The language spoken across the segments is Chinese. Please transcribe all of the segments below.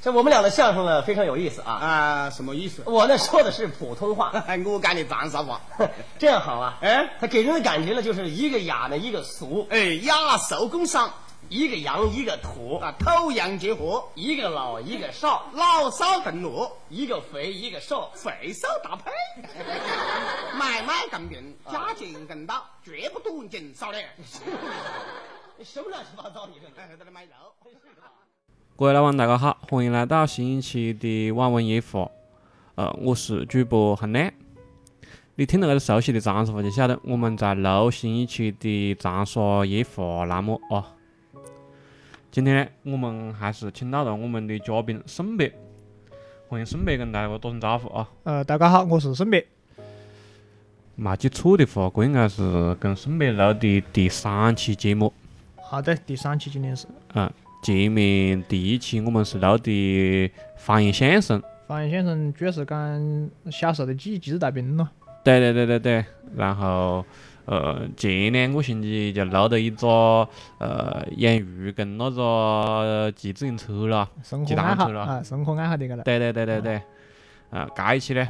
这我们俩的相声呢非常有意思啊。啊，什么意思？我呢说的是普通话，我讲的长沙话。这样好啊。哎，他给人的感觉呢就是一个雅呢一个俗，哎，雅寿工商一个洋一个土，啊，土洋结合，一个老一个少，老少更乐，一个肥一个瘦，肥瘦搭配，买 卖更平，价钱更大，绝不赌钱少的。什么乱七八糟？你这哎，在这卖肉。各位老板，大家好，欢迎来到新一期的网文夜话。呃，我是主播洪亮。你听到这个熟悉的长沙话，就晓得我们在录新一期的长沙夜话栏目啊。今天呢，我们还是请到了我们的嘉宾沈北，欢迎沈北跟大家打声招呼啊。呃，大家好，我是沈北。没记错的话，这应该是跟沈北录的第三期节目。好的，第三期今天是嗯，前面第一期我们是录的方言相声。方言相声，主要是讲小时候的记忆，记事大兵咯。对对对对对，然后呃前两个星期就录了一个呃养鱼跟那个骑自行车了，生骑单车了。啊，生活爱好的个了。对对对对对，啊，这一期呢，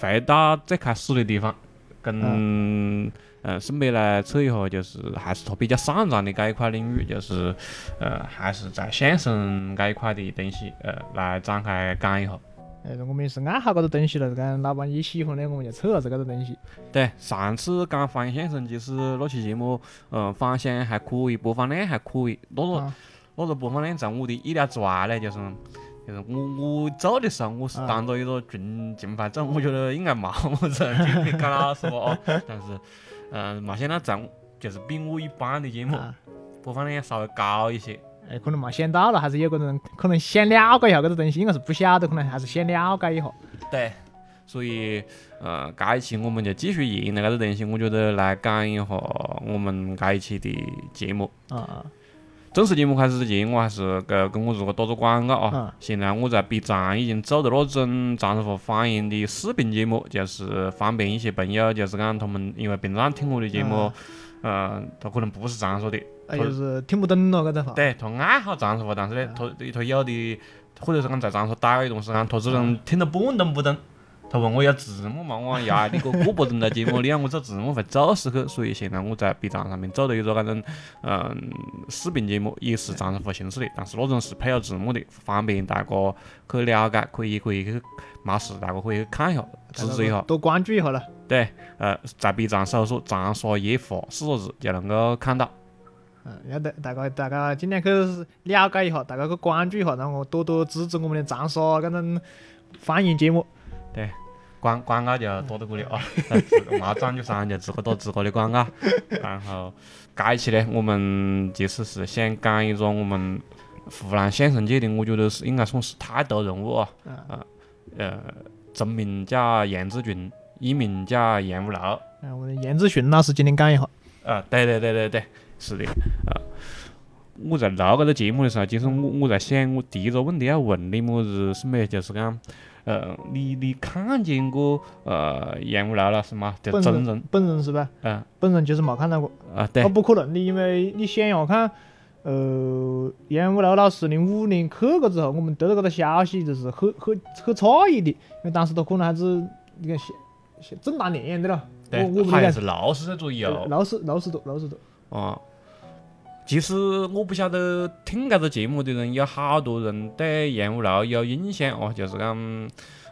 回到最开始的地方，跟呃沈北来扯一下，就是还是他比较擅长的这一块领域，就是呃还是在相声这一块的东西，呃来展开讲一下。哎，我们也是爱好搿个东西了，讲老板你喜欢的，我们就扯下子搿个东西。对，上次讲方言相声，其实那期节目，嗯，反响还可以，播放量还可以。那个啊那个播放量在我的意料之外呢，就是就是我我做的时候，我是啊当做一个群竞拍走，我觉得应该没么子人听，讲老实话啊。但是，嗯，没想到在我就是比我一般的节目啊，播放量稍微高一些。哎，可能没想到了，还是有个人可能想了解一下搿个东西，应该是不晓得，可能还是想了解一下。对，所以，呃，这一期我们就继续沿着这个东西，我觉得来讲一下我们这一期的节目。啊啊，正式节目开始之前，我还是呃跟我自个打个广告啊嗯。现在我在 B 站已经做的那种长沙话方言的视频节目，就是方便一些朋友，就是讲他们因为平常听我的节目，呃，他可能不是长沙的，他，就是听不懂了搿个话。对他爱好长沙话，但是呢，他他有的或者是讲在长沙待了一段时间，他只能听得半懂不懂。他问我要字幕嘛，我讲呀，你个过不懂的节目，你让我做字幕会做死去。所以现在我在 B 站上面做了一个那种嗯视频节目，也是长沙话形式的，但是那种是配有字幕的，方便大家去了解，可以可以去没事，大家可以去看一下，支持一下。多关注一下了。对，呃，在 B 站搜索“长沙夜话”四个字就能够看到。嗯，要得，大家大家尽量去了解一下，大家去关注一下，然后多多支持我们的长沙搿种方言节目。广广告就多到这里啊，呃自个没赞助商就自个打自个的广告。然后这一期呢，我们其实是想讲一个我们湖南相声界的，我觉得是应该算是泰斗人物啊。嗯啊，呃，真名叫杨志群，艺名叫杨五楼。嗯，我杨志群老师今天讲一下。啊，对对对对对，是的，啊。我在录这个节目的时候，其实我我在想，我第一个问题要问你么子是么？就是讲，呃，你你看见过呃杨五楼老师吗？就本人真人，本人是吧？嗯本人就是没看到过。啊，对那，不可能的，因为你想呀看，呃，杨五楼老师零五年去过之后，我们得到搿个消息就是很很很诧异的，因为当时他可能还是你看现现正当年的了。我对我，不理解好像是六十岁左右。六十六十多六十多。哦，其实我不晓得听搿个节目的人有好多人对杨五楼有印象哦，就是讲，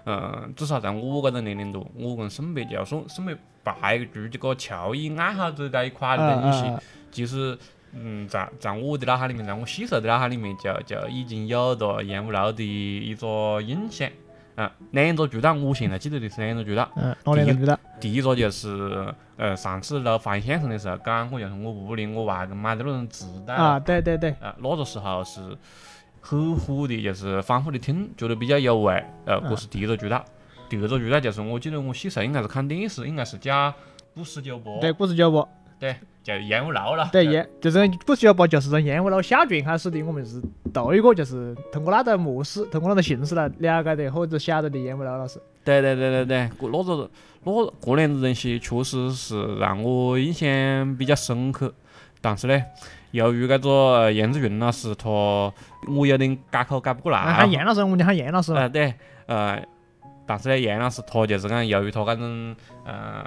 嗯，至少在我搿个年龄段，我跟沈北就算沈北排除这个球艺爱好者这一块的东西，其实。嗯，在在我的脑海里面，在我细时候的脑海里面就，就已经有了杨五楼的一个印象。啊，两个渠道，我现在记得的是两个渠道。嗯，哪两个知道？第一个就是呃，上次录方言相声的时候讲过，就是我屋里我外公买的那种磁带啊，对对对，啊，那个时候是很火的，就是反复的听，觉得比较有味。呃，这是第一个渠道。第二个渠道就是我记得我细时候应该是看电视，应该是叫故事酒吧，对，故事酒吧，对，叫杨五楼了。对，就杨就是故事酒吧就是从杨五楼下传开始的，我们是头一个就是通过那个模式，通过那个形式来了解的或者晓得的杨五楼老师。对对对对对，过那个那过年这东西确实是让我印象比较深刻。但是呢，由于搿个杨志云老师他，我有点改口改不过来啊啊。喊杨老师，我们就喊杨老师嘛。呃，对，呃，但是呢，杨老师他就是讲，由于他搿种呃，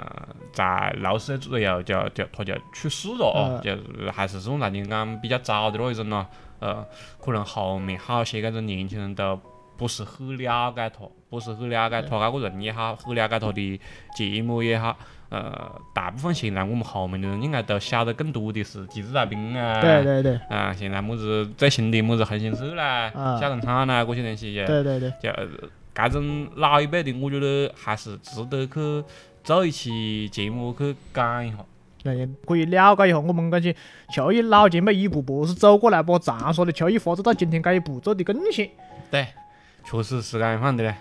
在六十岁左右就就他就去世了哦，嗯就是还是算大家讲比较早的那一种咯。呃，可能后面好些搿种年轻人都不是很了解他，不是很了解他搿个人也好，很了解他的节目也好。呃，大部分现在我们后面的人应该都晓得更多的是机智大兵啊，对对对啊，现在么子最新的么子横心社啦、啊小工厂啦，这些东西就对对对，就搿种老一辈的，我觉得还是值得去做一期节目去讲一下。对，可以了解一下我们搿些球艺老前辈一步步是走过来，把长沙的球艺发展到今天搿一步做的贡献。对，确实是这样放的嘞。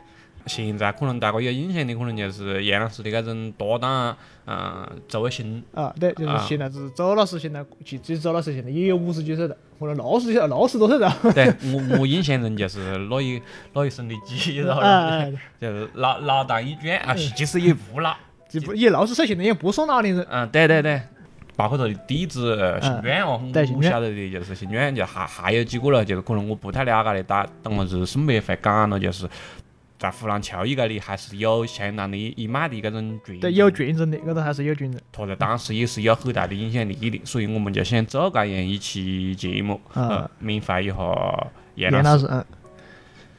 现在可能大家有印象的，可能就是杨老师的搿种搭档，嗯，周卫星，啊，对，就是啊现在是周老师，现在其实周老师现在也有五十几岁了，可能六十几岁、六十多岁了。对我我印象中就是那一那一身的肌肉 就是老老当益壮啊，其实也 不老。这不也六十岁，现在也不算老年人。嗯，对对对，包括他的弟子呃新远哦，我晓得的就是姓阮，就还还有几个了，就是可能我不太了解的，但等下子顺便会讲了，就是在湖南球艺界里还是有相当的一脉的搿种传对，有传承的，搿个还是有传承。他在当时也是有很大的影响力的，所以我们就想做搿样一期节目，啊呃，缅怀一下严老老师，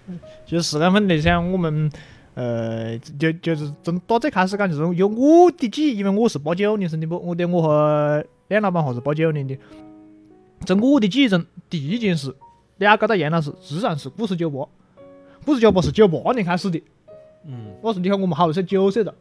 嗯，就是四月份那像我们，呃，就就是从打最开始讲，就是有我的记忆，因为我是八九年生的不，我对我和梁老板还是八九年的。在我的记忆中，第一件事了解到杨老师，自然是故事酒吧。故事酒吧是九八年开始的，嗯那时候你看我们好多岁九岁了，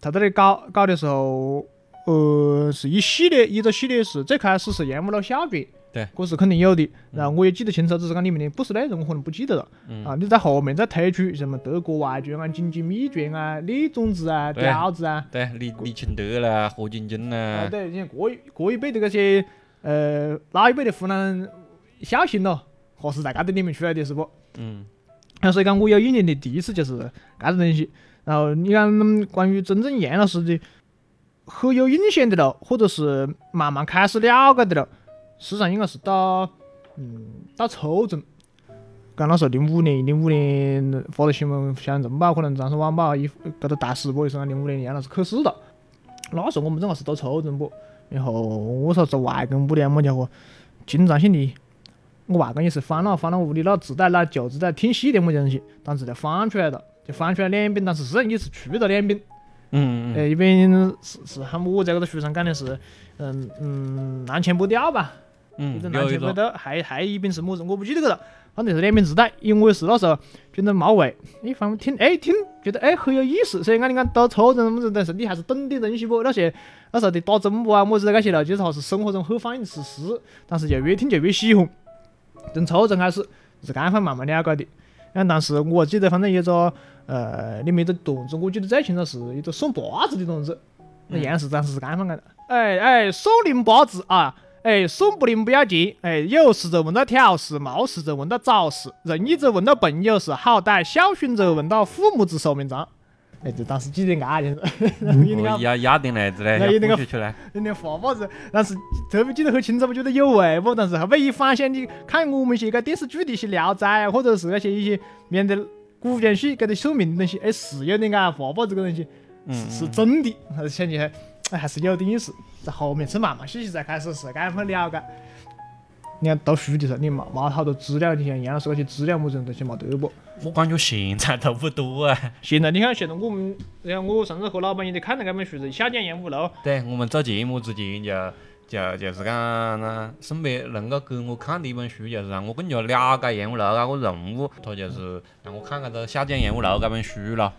在那里搞搞的时候，呃，是一系列一个系列是最开始是烟雾楼小传，对这是肯定有的。然后我也记得清楚，只是讲里面的故事内容我可能不记得了。嗯啊，你在后面再推出什么德国外传啊、经济秘传啊、李种子啊、刁子啊，对，李李清德啦，何晶晶啊，啦，对，你看过一过一辈的那些呃老一辈的湖南人小心咯，何是在搿点里面出来的是不？嗯啊，所以讲我有印象的第一次就是搿种东西。然后你看关于真正严老师的很有印象的了，或者是慢慢开始了解的了，实际上应该是到嗯到初中。讲那时候零五年，零五年发的新闻，像人保可能《长沙晚报》一搿个大世博也是讲零五年严老师去世了。那时候我们正好是读初中不，然后我说在外公屋里么家伙，经常性的，我外公也是翻了翻了屋里那纸袋那旧纸袋挺细的么东西，当时就翻出来了，就翻出来两柄，但是实际上也是出了两柄。嗯嗯呃，一边是是喊我在搿个书上讲的是，嗯嗯，南拳北调吧，一嗯，一个，拳北调，还还一边是么子，我不记得个了。反正是两边纸袋，因为我是那时候觉得冇味，哎，反正听哎听觉得哎很有意思，所以讲你讲到初中么子，但是你还是懂点东西不？那些那时候的打针不啊么子那些了，就是还是生活中很反映的事实，但是就越听就越喜欢。从初中开始是这样慢慢了解的。然后当时我记得反正有个呃里面的段子，我记得最清楚是一个送八字的段子。那杨氏当时是这样讲的：哎哎，送零八字啊，哎送不灵不要紧，哎有事就问到挑事，没事就问到找事，任意就问到朋友是好歹，孝顺者问到父母之寿命长。哎，就当时记得啊，就是，然后有那个我压压点来子嘞，那有那个要呼出来。有点画法子，但是特别记得很清楚，不觉得有味不？但是后面一反想，你看我们些个电视剧的一些《聊斋》啊，或者是那些一些面对古装戏搿个宿命的东西，哎，是有点啊，画法这个东西嗯是是真的，还是想起来，哎，还是有点意思。在后面是慢慢细细才开始是这样份了解。你看读书的时候，你没没好多资料，你像杨老师那些资料么子东西没得不？我感觉现在都不多啊。现在你看，现在我们，你看我上次和老板也在看了这本书是《下降烟雾楼》，对，我们做节目之前就就就是讲呢，顺便能够给我看的一本书，就是让我更加了解烟雾楼那个人物，他就是让我看搿个《下降烟雾楼》搿本书了。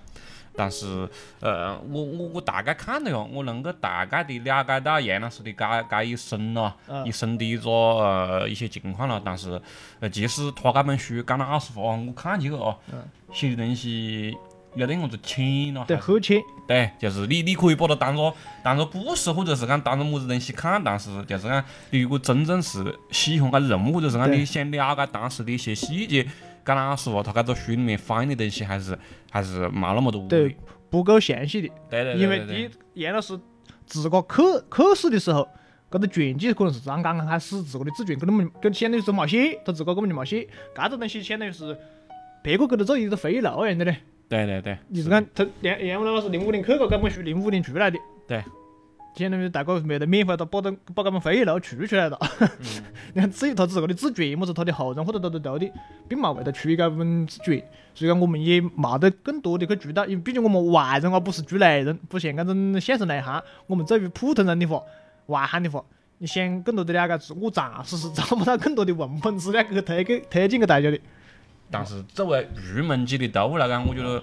但是，呃，我我我大概看了哟，我能够大概的了解到杨老师的搿搿一生咯，嗯一生的一个呃一些情况了。但是，呃，即使他这本书讲了二十话，我看起去哦，写的东西有点么子浅了，对，很浅。对，就是你你可以把它当做当做故事，或者是讲当做么子东西看，但是就是讲，你如果真正是喜欢搿人物，或者是讲你想了解当时的一些细节，讲老实话，他搿个书里面反映的东西还是还是没那么多。对。不够详细的，对对对对对。因为第一，严老师自个考考试的时候，搿个卷记可能是刚刚刚开始自个的自卷，根本跟相当于是冇写，他自个根本就冇写，搿个东西相当于是别个给他做一个回路一样的嘞。对对对，你是讲他杨杨老师零五年去过搿本书，零五年出来的，对，相当于大哥没得免费他把它把搿本回路出出来了。你看至于他自个的自传么子，他的后人或者他的徒弟，并冇为他出一个本自传，所以讲我们也冇得更多的去知道，因为毕竟我们外人啊不是局内人，不像搿种现实内行，我们作为普通人的话，外行的话。你想更多的了解是，我暂时是找不到更多的文本资料去推给推荐给大家的。但是作为入门级的读物来讲，我觉得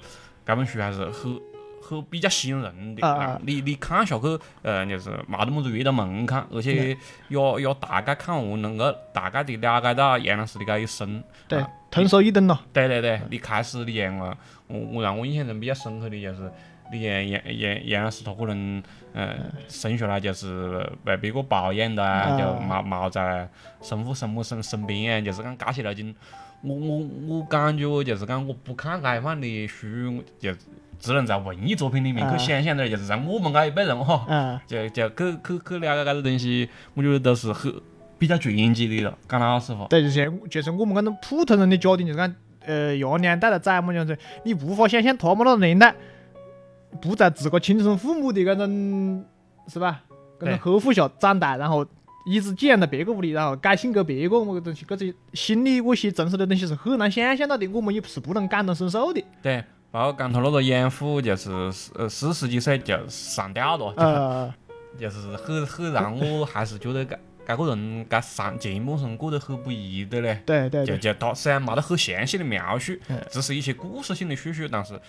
搿本书还是很很比较吸引人的。啊你你看下去，呃，就是没得么子阅读门槛，而且也也大概看完能够大概的了解到杨老师的搿一生。对，通俗易懂咯。对对对，你开始你像，我我让我印象中比较深刻的就是，你像杨杨杨老师他可能呃生下来就是被别个包养的啊，就冇冇在生父生母身身边啊，就是讲这些路径，我我我感觉就是讲我不看开放的书，就只能在文艺作品里面啊去想象点儿，就是在我们这一辈人哈，嗯，就就去去去了解这个东西，我觉得都是很比较传奇的了，讲老实话。对，就像就是我们搿种普通人的家庭，就是讲，呃，爷娘带的崽么样子，你无法想象他们那个年代，不在自个亲生父母的搿种，是吧？搿对种呵护下长大，然后一直寄养到别个屋里，然后改信给别个么个东西，搿种心理那些真实的东西是很难想象到的，我们也是不能感同身受的。对，包括刚他那个养父，就是四呃四十几岁就上吊了，就呃，就是很很让我还是觉得搿搿个人搿上节目上过得很不易的嘞。对对对，就就他虽然没得很详细的描述嗯，只是一些故事性的叙述，但是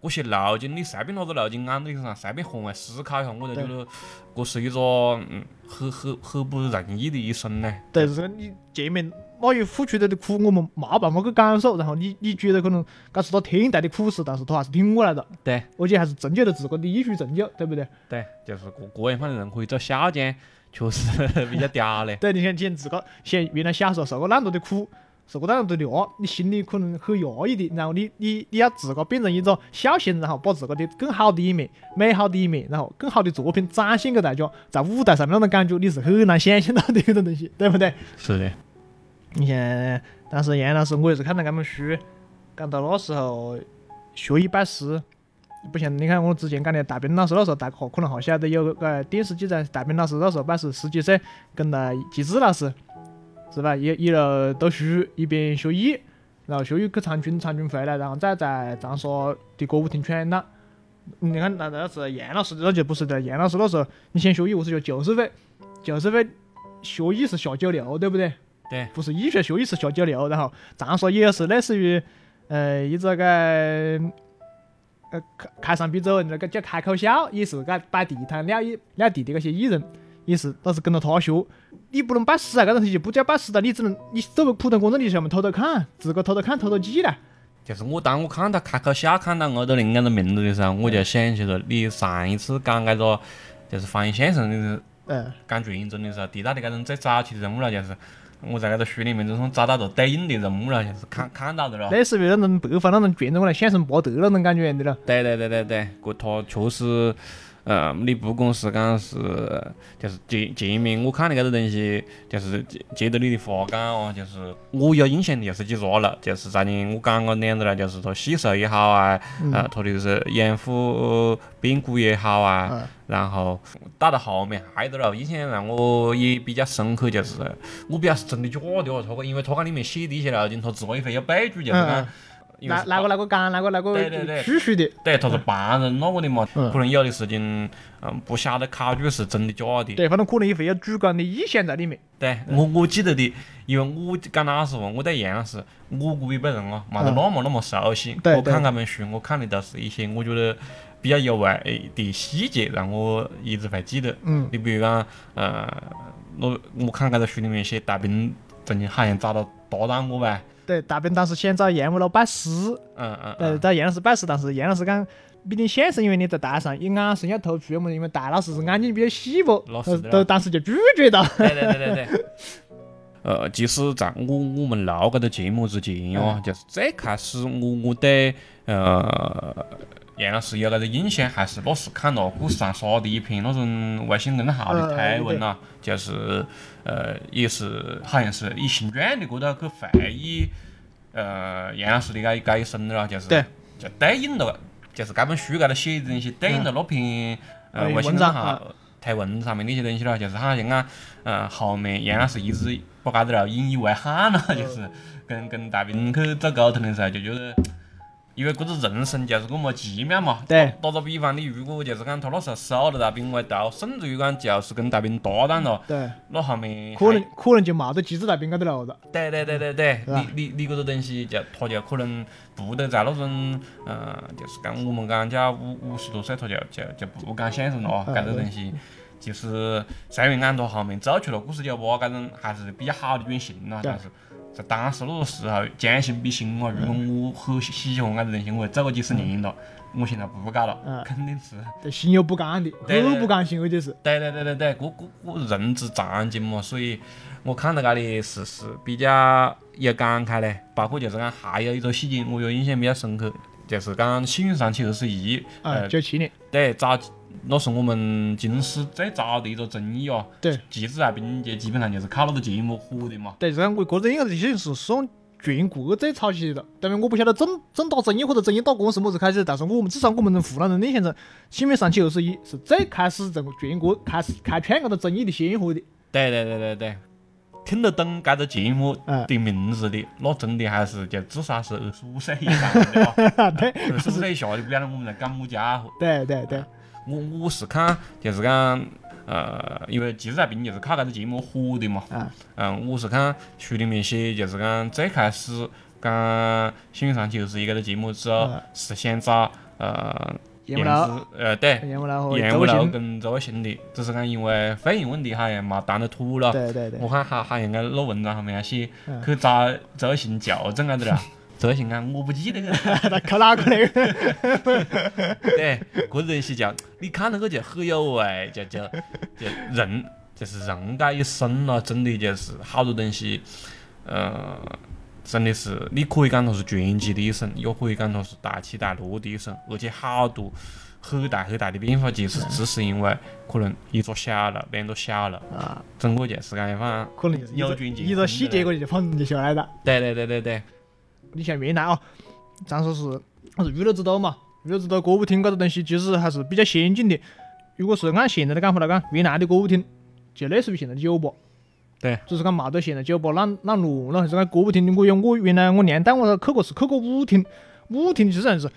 这些路径你随便哪个路径按到你身上，随便换位思考一下，我就觉得这是一个嗯很很很不容易的一生呢。对，就是你前面那有付出的的苦，我们没办法去感受，然后你你觉得可能这是他天大的苦事，但是他还是挺过来了，对而且还是成就了自个的艺术成就，对不对？对，就是各各样方的人可以做小将，确实 比较嗲嘞。对，你想想自个想原来小时候受过那么多的苦，受过那么多的压，你心里可能很压抑的，然后你你你要自个变成一个小鲜，然后把自个的更好的一面、美好的一面，然后更好的作品展现给大家，在舞台上面那种感觉，你是很难想象到的一种东西，对不对？是的，你像当时杨老师，我也是看到这本书，讲到那时候学艺拜师，不像你看我之前讲的大兵老师那时候，大家可能还晓得有个电视记载，大兵老师那时候拜师十几岁，跟了季志老师，是吧？一一路读书一边学艺，然后学艺去参军，参军回来，然后再在长沙的歌舞厅闯荡。你看那那是杨老师，那就不是的。杨老师那时候，你想学艺，我是学九十岁，九十岁学艺是下九流，对不对？对，不是医学学医是学九流，然后长沙也是类似于呃一个个呃开开山鼻祖那个叫开口笑，也是个摆地摊撂一撂地的那些艺人，也是都是跟着他学。你不能拜师啊，搿东西就不叫拜师哒，你只能你作为普通观众，你上面偷偷看，自个偷偷看偷偷记了。就是我当我看到开口笑，看到欧德林搿个名字的时候，我就想起了你上一次讲搿个就是方言相声的嗯，讲传承的时候提到的搿种最早期的人物了，就是我在那个书里面就是找到个对应的人物了，就是看看到的了。类似于那种北方那种传统的相声伯德那种感觉一样的了。对对对对对，搿他确实，呃，你不管是讲是，就是前前面我看的搿个东西，就是接接着你的话讲哦，就是我有印象的就是几个了，就是昨天我讲个那样子了，就是说细手也好啊，呃，他的是养父变故也好啊，嗯然后到到后面还有点了，印象让我也比较深刻，就是我不晓得是真的假的哦，他个，因为他讲里面写的一些路径，他自个也会有备注，就是嗯讲嗯。因为是哪哪个哪个讲哪个哪对对对个叙述的，对，他是旁人那个的嘛，嗯可能有的事情，嗯，不晓得考据是真的假的。对，反正可能也会有主观的意向在里面。对，我我记得的，因为我讲老实话，我对杨老师，我估一辈人啊，没得那么那么熟悉。我对对看那本书，我看的都是一些我觉得比较有味的细节，让我一直会记得。嗯你比如讲，呃，我我看搿个书里面写大兵曾经好像找到搭档我呗，对，大兵当时想找杨武老拜师，嗯嗯呃，嗯，找杨老师拜师，但是杨老师讲，毕竟相声因为你在台上，你眼神要突出嘛，因为大老师是眼睛比较细不，呃那是的都当时就拒绝了。对对对对对。呃，其实在我我们录搿个节目之前哦，就是最开始我我对呃杨老师有那个印象，还是那是看到故事上刷的一篇那种微信公众号的推文啦，就是呃也是好像是以新传的过头去回忆呃杨老师的搿搿一生了，就是对。就对应了，就是这本书高头写的东西对应了那篇呃嗯微信公众号推文上面的一些东西了，就是好像讲，呃后面杨老师一直把这个了引以为憾了，就是跟跟大兵去做沟通的时候就觉得。因为搿个人生就是搿么奇妙嘛。对打个比方，你如果就是讲他那时候收了大兵为徒，甚至于讲就是跟大兵搭档了，对，那后面可能可能就冇得机智大兵搿头路了。对对对对对，你你你搿个东西就他就可能不得在那种呃，就是讲我们讲叫五五十多岁，他就就就不敢想象了搿个东西。就是虽然讲他后面做出了故事酒吧搿种还是比较好的转型了，但是在当时那个时候将心比心啊，如果我很喜欢搿个东西，我做个几十年了，我现在不搞了嗯，肯定是。对，心有不甘的，很不甘心，而且是。对对对对对，个个个人之常情嘛，所以我看到搿里是是比较有感慨嘞。包括就是讲还有一个细节，我有印象比较深刻，就是讲《幸运三七二十一》，啊，呃，九七年，对，早那是我们京师最早的一个综艺哦。对。机智大兵就基本上就是靠那个节目火的嘛。对，这个我个人应该是是是算全国最早期的，当然我不晓得正正打综艺或者综艺打工是么子开始，但是我们至少我们湖南人印象中，《幸运三七二十一》是最开始在全国开始开创搿个综艺的先河的。对对对对对，听得懂搿个节目嗯的名字的，那真的还是就至少是二十五岁以上。对二十五岁以下就不晓得我们在干么家伙。对对对，我我是看就是讲，呃，因为机智大兵就是靠搿个节目火的嘛。嗯，嗯，我是看书里面写，就是讲最开始讲《幸运三七二十一》搿个节目之后嗯，是想找呃阎王老燕子，呃对，阎王老和燕无楼周星，跟周卫星的，只是讲因为费用问题好像没谈得妥了。对对对我，看好好像个那文章上面还写嗯去找周卫星校正搿个了。周卫星讲我不记得了。他靠哪个嘞？对，个东西叫你看那个就很有味，就就就人就是人这一生咯，真的就是好多东西，呃，真的是你可以讲它是传奇的一生，也可以讲它是大起大落的一生，而且好多很大很大的变化，其实只是因为可能一个小了，两个小了，啊，整个就是讲反可能就是一个有转机一个细节过去就反正就下来了。对对对对对，你像原来啊，咱说是它是娱乐之都嘛，娱乐之都歌舞厅搿个东西其实还是比较先进的。如果是按现在的讲法来讲，原来的歌舞厅就类似于现在的酒吧。对。只是讲冇得现在酒吧那那乱了，还是讲歌舞厅的。我有我原来我娘带我去过是去过舞厅，舞厅就是这样子，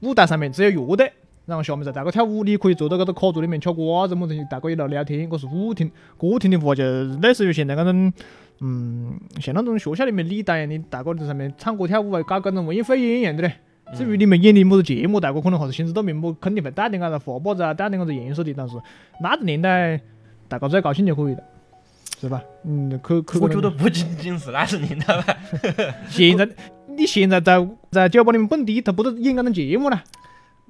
舞台上面只有乐队，然后下面在大家跳舞，你可以坐到搿个卡座里面吃瓜子么东西，大家一路聊天，搿是舞厅。歌厅的话就类似于现在搿种，嗯，像那种学校里面礼堂一样的，大家在上面唱歌跳舞啊，搞各种文艺汇演一样的嘞。至于你们演的么子节目，大家可能还是心知肚明，么肯定会带点啥子话把子啊，带点啥子颜色的。但是那个年代，大家只要高兴就可以了，是吧？嗯，可可我觉得不仅仅是那个年代吧，现在你现在在在酒吧里面蹦迪，他不得演搿种节目了，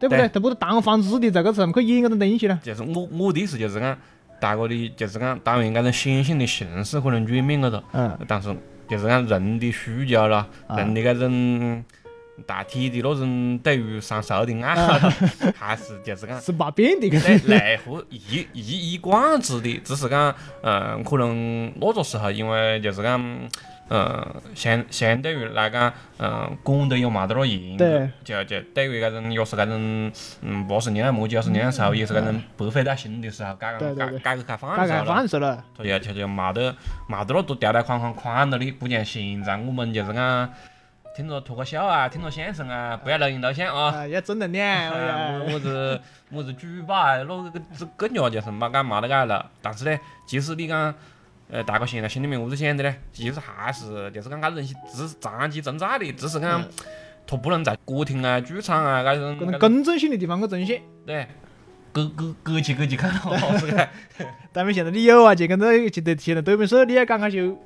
对不对？对他不得堂皇之的在搿上面去演搿种东西了。就是我我的意思就是讲，大家的就是讲，当然搿种显性的形式可能转变了哒。嗯，但是就是讲人的需求啦，啊人的搿种大体的那种对于三俗的爱好，还是就是讲是没变的种。内核一一以贯之的，只是讲，嗯，可能那个时候因为就是讲。嗯，相相对于来讲，嗯，管得又冇得那严就就对于搿种也是搿种，嗯，八十年代末九十年代初，也是搿种百废待兴的时候，改革改改革开放的时候了。他就他就没得没得那多条条框框框到你，不像现在我们就是讲听着脱口秀啊，听着相声啊，不要录音录像啊，啊，要正能量，哎啊，呀么子么子举报啊，那个这更加就是没干没得个了。但是呢，即使你讲，呃，大家现在心里面么子想的呢？其实还是就是讲搿东西只是长期存在的，只是讲他不能在歌厅啊、剧场啊搿种搿种公正性的地方去呈现。对，隔隔隔起隔起看到是个。但是现在你有啊，就跟这现在现在对面说你也刚刚就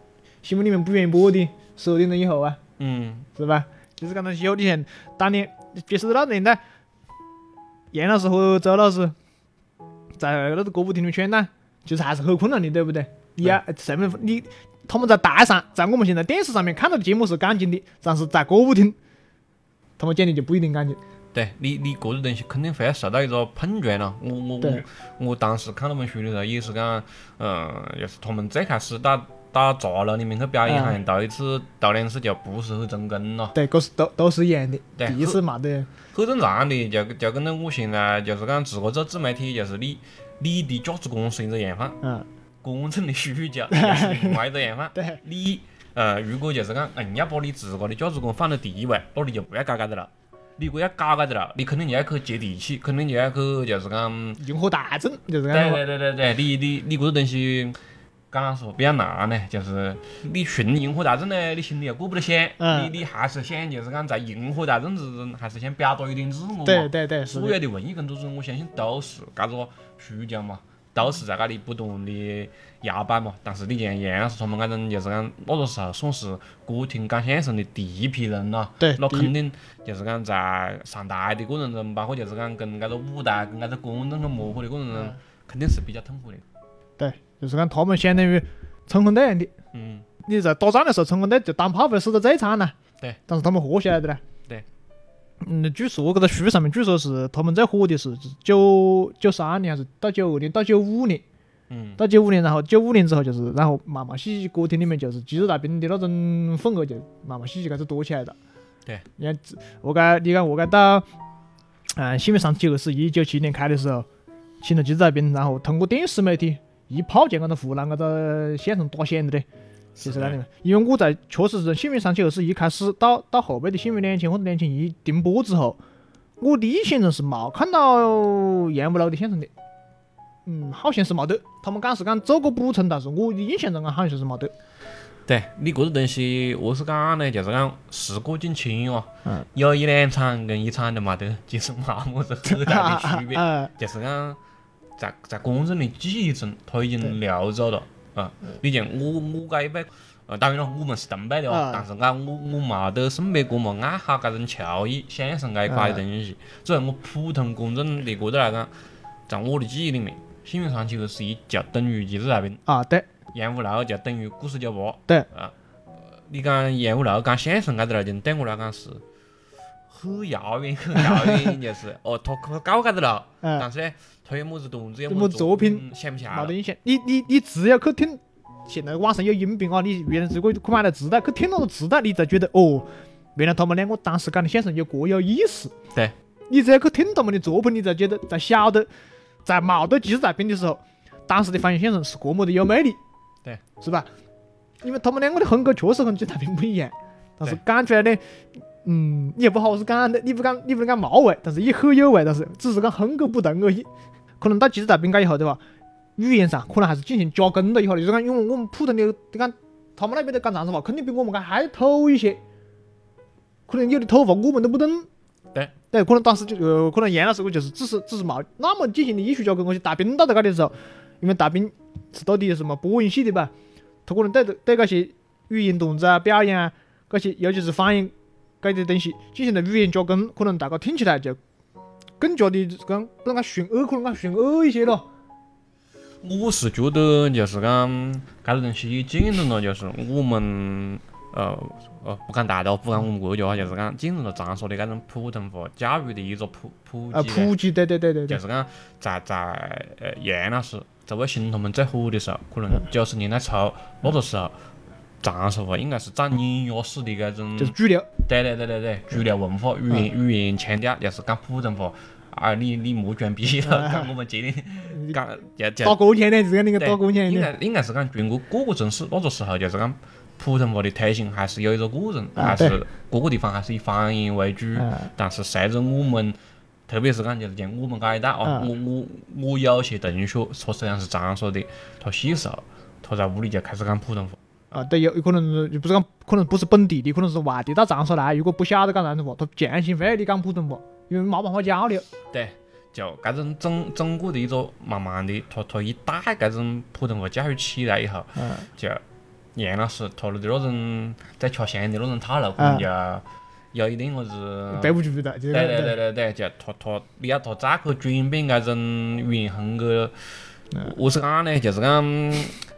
新闻里面不愿意播的，十二点钟以后啊，嗯，是吧？就是讲东西有，你像当年就是那个年代，杨老师和周老师在那个歌舞厅里面闯荡，就是还是很困难的，对不对？你要上面你他们在台上，在我们现在电视上面看到的节目是干净的，但是在歌舞厅，他们讲的就不一定干净。对你，你个人东西肯定会要受到一个碰撞了。我我我我当时看那本书的时候，也是讲，嗯，就是他们最开始到到茶楼里面去表演，嗯好像头一次、头两次就不是很成功了，对，都是都都是一样的。对第一次嘛的，很正常的。就就跟着我现在就是讲自个做自媒体，就是你你的价值观是一个样范，嗯，观众的需求又是另外一个样范。对，你呃，如果就是讲硬要把你自个的价值观放在第一位，那你就不要搞搿个了。你如果要搞搿个了，你肯定就要去接地气，肯定就要去就是讲。迎合大众就是讲对对对对对，你你你搿个东西讲说比较难呢，就是你纯迎合大众呢，你心里又过不得想，嗯你你还是想就是讲在迎合大众之中，还是想表达一点自我嘛。对对对，所有的文艺工作者，我相信都是搿个需求嘛，都是在搿里不断的摇摆嘛。但是你像杨老师他们搿种，就是讲那个时候算是歌厅讲相声的第一批人了。对那肯定就是讲在上台的过程中，包括就是讲跟搿个舞台、跟搿个观众去磨合的过程中嗯，肯定是比较痛苦的。对，就是讲他们相当于冲锋队一样的。嗯，你在打仗的时候，冲锋队就当炮灰死得最惨了。对。但是他们活下来的呢。对。嗯，据说搿个书上面据说是他们最火的是九九三年还是到九二年到九五年，嗯，到九五年，然后九五年之后就是，然后慢慢细细歌厅里面就是肌肉大兵的那种风格就慢慢细细开始多起来了。对。你看，我该你看我该到，嗯，新闻上九二是一九七年开的时候，请了肌肉大兵，然后通过电视媒体一炮就搿个湖南搿个县城打响了的。就是那里面，因为我在确实是幸运三七二十一开始到到后背的幸运两千或者两千一停播之后，我第一现场是没看到杨五楼的现场的，嗯，好像是没得。他们讲是讲做过补充，但是我印象中啊好像是没得。对你搿个东西，何是讲呢？就是讲时过境迁哦，嗯有一两场跟一场都没得，其实没么子很大的区别。呃，就是讲在在观众的记忆中，它已经流走了啊。你像我我搿一辈，呃，当然了，我们是同辈的哦啊，但是讲我我冇得送别个么爱好搿种球艺、相声搿一块的东西。作为我普通观众的角度来讲，在我的记忆里面，幸运三七二十一就等于极致大兵，啊对杨五楼就等于故事酒吧。对啊，呃你讲杨五楼讲相声搿个事情，对我来讲是很遥远、很遥远，就是哦，他他搞搿个了，嗯但是呢，他有么子段子，有有么么作品嗯想不没得。印象。你你你只要去听，现在网上有音频啊，你原来如果去买了磁带，去听那个磁带，你才觉得哦，原来他们两个当时讲的相声有各有意思。对。你只要去听他们的作品，你才觉得才晓得，在冇得技术大兵的时候，当时的方言相声是多么的有魅力。对。是吧？因为他们两个的风格确实跟技术大兵不一样，但是讲出来呢，嗯，你也不好是讲的，你不讲你不能讲冒味，但是也很有味，但是只是讲风格不同而已。可能到技术大兵改以后对吧？语言上可能还是进行加工了以后的，就是讲，因为我们普通的，你看他们那边的讲长沙话，肯定比我们讲还土一些，可能有的土话我们都不懂。对。对，可能当时就呃，可能杨老师我就是只是只是冇那么进行的艺术加工，我去大兵到在搿里的时候，因为大兵是到底什么播音系的吧，他可能对对搿些语言段子啊、表演啊，搿些尤其是方言搿些东西进行了语言加工，可能大家听起来就更加的讲不能讲顺耳，可能讲顺耳一些咯。我是觉得就是讲搿个东西也见证了，就是我们呃呃不讲大陆，不讲我们国家，就是讲见证了长沙的搿种普通话教育的一个普普呃，及啊普及，对对对对对，就是讲在在呃杨老师、周卫星他们最火的时候，可能九十年代初那个时候，长沙话应该是占碾压式的搿种，就是主流。对对对对对，主流文化语言语言腔调，就是讲普通话。啊，你你莫装逼了，讲我们这里 讲就就打工钱的，就是讲那个打工钱的。应该应该是讲全国各个城市那个时候就是讲普通话的推行还是有一个过程，啊还是各个地方还是以方言为主。啊但是随着我们，特别是讲就是像我们这一代啊，啊我我我有些同学，他虽然是长沙的，他细时候他在屋里就开始讲普通话。啊，对，有有可能是就不是讲，可能不是本地的，可能是外地到长沙来，如果不晓得讲普通话，他强行非要你讲普通话，因为没办法交流。对，就搿种整整个的一个慢慢的，他他一带搿种普通话教育起来以后，嗯，就杨老师他的那种在吃香的那种套路，可能就有一点么子。背不住的，就是对对对对对，就他他你要他再去转变搿种语言风格，我是讲呢，就是讲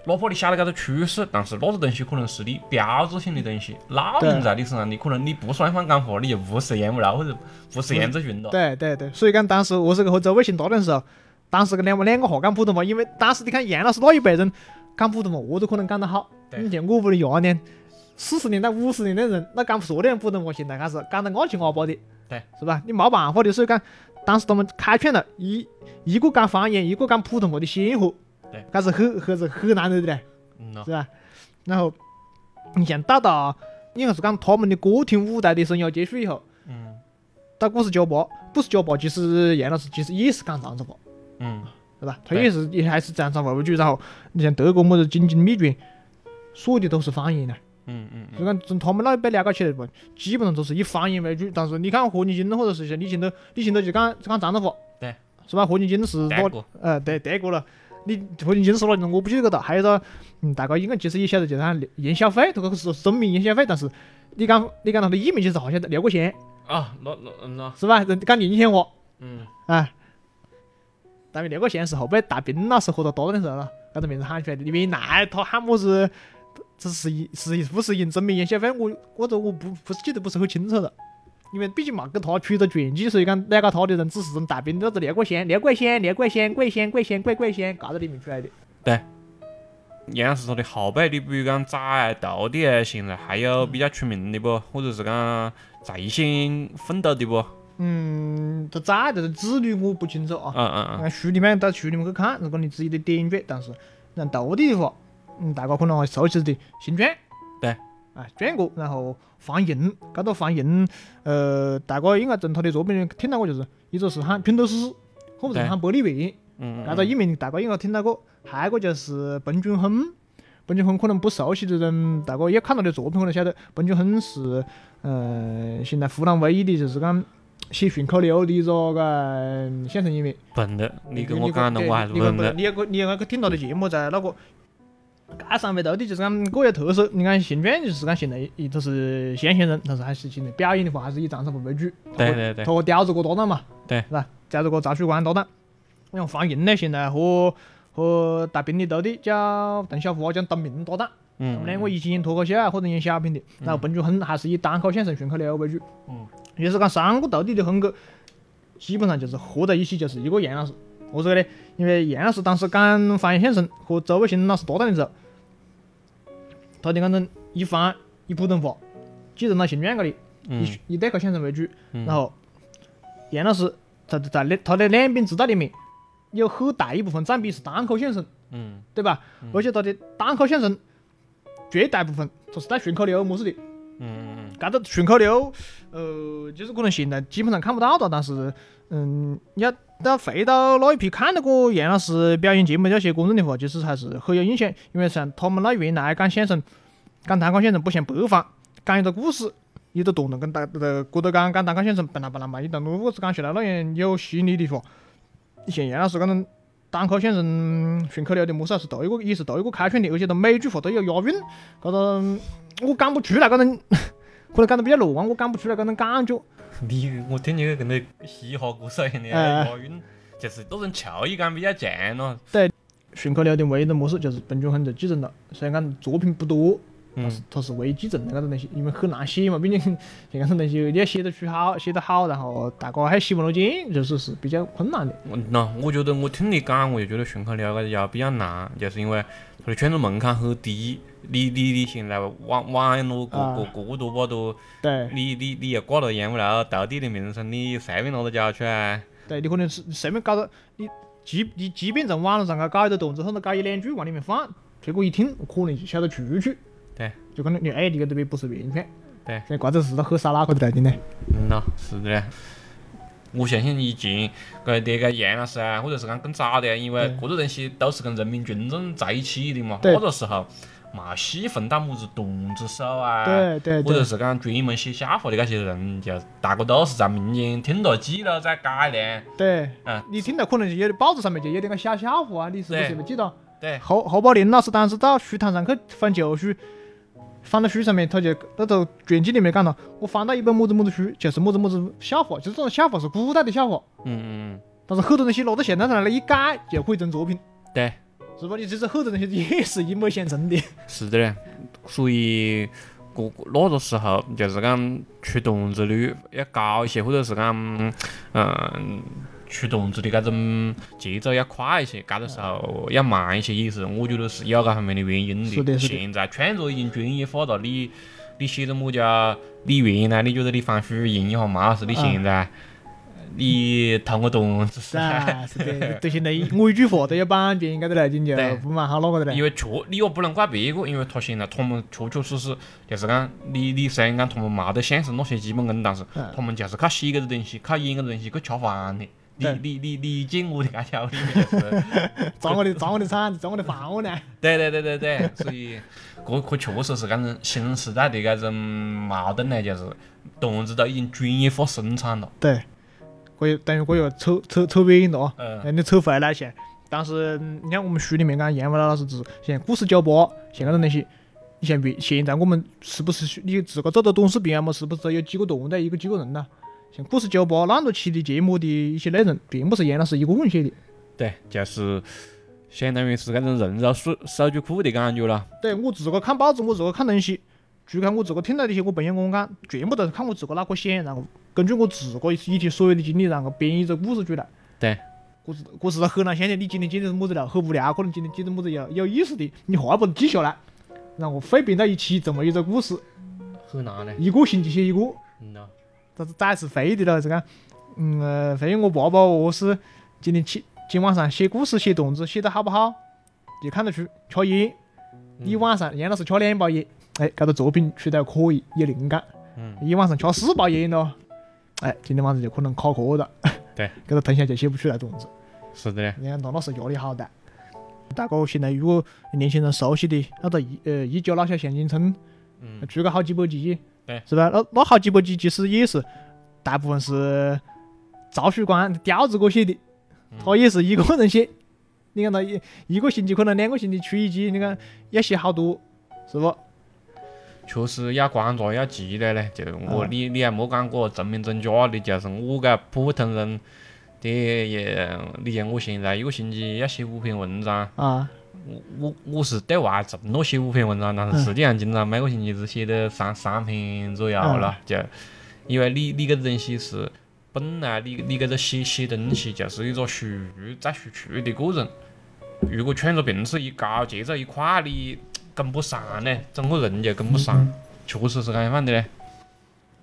哪怕你晓得搿个趋势，但是那个东西可能是你标志性的东西，烙印在你身上，你可能你不双方干活，你就不食燕窝肉或者不食燕子菌了。对对对，所以讲当时我是个和周伟新搭档的时候，当时个两两个话讲普通话，因为当时你看杨老师那一辈人讲普通话，我都可能讲得好。对你像我屋里廿年、四十年代、五十年代人，那讲不说点普通话，现在开始讲得阿七阿八的，对，是吧？你没办法的，所以讲当时他们开创了一一个讲方言，一个讲普通话的鲜活，对，开始很很是很难得的嘞。嗯呐是，吧？然后你像到到，应该是讲他们的歌厅舞台的生涯结束以后，嗯到古时酒吧，古时酒吧其实杨老师其实也是讲长沙话，嗯，是吧？他也是也还是长沙话为主，然后你像德国么子京津冀卷，说的都是方言呢。嗯嗯就讲从他们那一辈了解起来不，基本上都是以方言为主。但是你看何建金或者是像李清德，李清德就讲讲长沙话，对，是吧？何建金是多德国，呃，对，德国了。你何建金是哪里人？我不记得个了。还有个，嗯，大家应该其实也晓得，就是他燕小飞，这个是真名燕小飞，但是你讲你讲他的艺名其实好像刘国贤，啊，那那嗯呐，是吧？人讲宁县话，嗯啊。但是廖国贤是后背大兵老师和他搭档的时候了，把这名字喊出来的。原来他喊么子？这是一是一不是用真名燕小飞，我我这我不不是记得不是很清楚了。因为毕竟嘛，给他出了拳击，所以讲了解他的人只是从大兵，那个廖国贤、廖国贤、廖国贤、鬼仙、鬼仙、鬼鬼仙，嘎子里面出来的。对杨是他的后辈，你比如讲在斗地啊，现在还有比较出名的不？或者是讲在一线奋斗的不？嗯，他崽这个子女我不清楚啊。嗯嗯嗯，按书里面到书里面去看，如果你自己的点缀，但是像斗地的话，嗯，大家可能会熟悉的新传，对，啊，庄哥，然后方莹，搿个方莹，呃，大家应该从他的作品里听到过，就是一个是喊拼斗士，或者是喊玻璃月，嗯搿个艺名大家应该听到过，还有一个就是彭俊亨。彭俊亨可能不熟悉的人，大家也看他的作品，可能晓得彭俊亨是，呃，现在湖南唯一的就是讲写顺口溜的一个个相声演员。笨的，你跟我讲的我还是你不不。你也可你也可听他的节目，在那个街上面到底就是讲各有特色。你看新庄就是讲现在一都是乡下人，但是还是现在表演的话还是以长沙话为主。对对对他和刁子哥搭档嘛，对是吧？刁子哥赵曙光搭档。然后方莹呢，现在和和大兵的徒弟叫邓小华叫董明搭档，他们嗯，两个一起演脱口秀啊或者演小品的。然后奔俊亨还是以单口相声、顺口溜为主。嗯。也是讲三个徒弟的风格，基本上就是合在一起就是一个杨老师。为啥个呢？因为杨老师当时讲方言相声和周卫星老师搭档的时候，他的那种一方一普通话，记成了形状个的，嗯以以单口相声为主。嗯然后杨老师在在那他的两边指导里面，有很大一部分占比是单口相声，嗯对吧？而且他的单口相声绝大部分都是带顺口溜模式的。嗯搿个顺口溜，呃，就是可能现在基本上看不到哒，但是，嗯，你要到回到那一批看那个杨老师表演节目那些观众的话，其实还是很有印象，因为像他们那原来讲相声，讲单口相声不像北方，讲一个故事，一个段落跟大呃郭德纲讲单口相声，本来本来嘛，一段路我是讲下来那样有吸引力的话，像杨老师搿种单口相声顺口溜的模式，还是头一个也是头一个开创的，而且他每句话都有押韵，搿种我讲不出来搿种。可能讲得比较乱，我讲不出来搿种感觉。你我听你跟那嘻哈歌手一样的哎押韵，就是那种俏意感比较强咯。对顺口溜的唯一的模式就是彭俊亨就继承了，虽然讲作品不多，但嗯是他是唯一继承的搿种东西，因为很难写嘛，毕竟像搿种东西你要写得出好，写得好，然后大家还习不落见，就是是比较困难的。我喏，我觉得我听你讲，我就觉得顺口溜搿要比较难，就是因为它的圈子门槛很低。你你你现在网网络各啊各各多把多，对你你你又挂到烟雾楼斗地的名声，你随便拿到脚出来，对，你可能是随便搞个你，即你即便在网络上搞搞一个段子，或者搞一两句往里面放，结果一听可能就晓得出去。对，就可能你哎，你个这边不是原片。对这瓜子是他很少哪个的来听的。嗯呐，是的嘞。我相信以前搿那个杨老师啊，或者是讲更早的啊，因为对搿个东西都是跟人民群众在一起的嘛，对那个时候嘛细分到么子段子手啊，对对对。或者是讲专门写笑话的那些人，就大家都是在民间听到记了再改的，对，嗯，你听到可能就有的报纸上面就有点个小笑话啊，你是不是对没记到？对，侯侯宝林老师当时到书摊上去翻旧书，翻到书上面，他就那个传记里面讲了，我翻到一本么子么子书，就是么子么子笑话，就是这种笑话是古代的笑话，嗯嗯嗯，但是很多东西拿到现代上来一改就可以成作品，对，是吧？你这次很多东西也是一脉相承的。是的嘞，所以个个那个时候就是讲出段子率要高一些，或者是讲嗯出段子的搿种节奏要快一些，搿个时候要慢一些，也是我觉得是有搿方面的原因的是的现在创作已经专业化了，你你写的么家？你原来你觉得你放水印一下嘛是？你现在你投我段子是啊，对，现在我一句话都要版别人搿个来讲就对不蛮好啷个的嘞。因为确你也不能怪别个，因为他现在他们确确实实就是讲，你你虽然讲他们没得享受那些基本功，但是他们就是靠写搿个东西，靠演搿个东西去吃饭的。你你你你进我的搿条理没？就是，砸我的砸我的场子，砸我的饭碗呢。对对对对对，所以搿可确实是搿种新时代的搿种矛盾呢，就是段子都已经专业化生产了。对，可以等于可以扯扯扯远了哦。嗯那你抽回来些，但是嗯你看我们书里面讲杨伟老师是像故事酒吧像搿种东西，你像别现在我们是不是你自个做到短视频啊么？是不是都有几个团队一个几个人呐？像故事酒吧那多期的节目的一些内容，并不是杨老师一个人写的。对，就是相当于是搿种人肉数数据库的感觉了。对我自个看报纸，我自个看东西，除开我自个听到的一些我朋友跟我讲，全部都是看我自个脑壳想，然后根据我自个以前所有的经历，然后编一个故事出来。对，故事故事很难想象你今天经历是么子了，很无聊，可能今天经历么子有有意思的，你话不记下来，然后汇编到一起这么一个故事，很难嘞。一个星期写一个，嗯呐。但是崽是会的了，是讲，嗯，呃会我爸爸何是今天起今晚上写故事写段子写得好不好，就看得出吃烟。一晚上杨老师吃两包烟，哎，搿个作品出得可以，有灵感。嗯，一晚上吃四包烟咯，哎，今天晚上就可能卡壳了。对，搿个腾下就写不出来段子。是的嘞。你看那那时候压力好大。大哥现在如果年轻人熟悉的那个一呃一九老小向京村，嗯，出个好几百集，对是吧？那那好几百集其实也是大部分是赵旭光刁子哥写的，嗯他也是一个人写。你看他一一个星期可能两个星期出一集，你看要写好多，是不？确实要观察要积累嘞，就我啊你你还莫讲个真名真假的，就是我搿普通人，的也你像我现在一个星期要写五篇文章，啊，我我我是对外承诺写五篇文章，但嗯是实际上经常每个星期只写得三三篇左右了，嗯。就因为你你搿个东西是本来你你搿个写写东西就是一个输入再输出的过程，如果创作频次一高，节奏一快，你跟不上呢，整个人就跟不上，确实是搿样的嘞。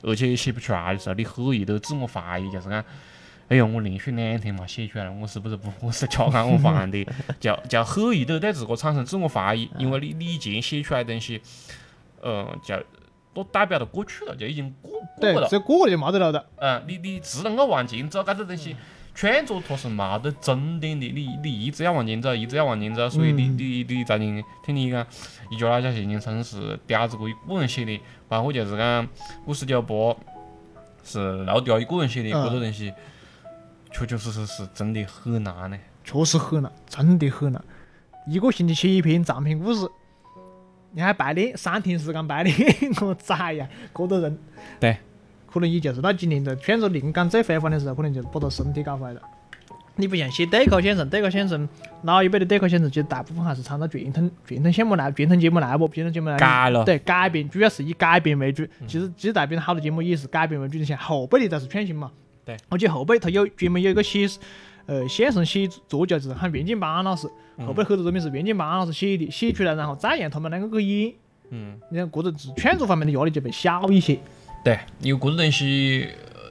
而且写不出来的时候，你很易都自我怀疑，就是讲，哎哟，我连续两天嘛写出来了，我是不是不合适吃干我饭的？就就很易都对自个产生自我怀疑，因为你你以前写出来的东西，呃，就都代表了过去了，就已经过对过，了。这过了就没得了的。嗯，你你只能够往前走，搿个东西创作它是没得终点的，你你一直要往前走，一直要往前走，所以你嗯你你在你听你讲，一家老小行进城是嗲子哥一个人写的，包括就是讲故事酒吧是老爹一个人写的，嗯搿个东西确确实实是真的很难嘞。确实很难，真的很难。一个星期写一篇长篇故事，你还排练三天时间排练，我崽呀，这多人。对。可能也就是到今年在创作灵感最辉煌的时候，可能就把他身体搞坏了。你不像写对口相声，对口相声老一辈的对口相声，其实大部分还是参照传统传统项目来，传统节目来不？传统节目来改了对改编，主要是以改编为主。其实其实代表好多节目也是改编为主的，像后辈的才是创新嘛。对。而且后辈他有专门有一个写呃相声写作家，就是喊袁建邦老师。后辈很多作品是袁建邦老师写的，写出来然后再让他们两个去演。嗯，你看，这种是创作方面的压力就会小一些。对，因为搿个东西，呃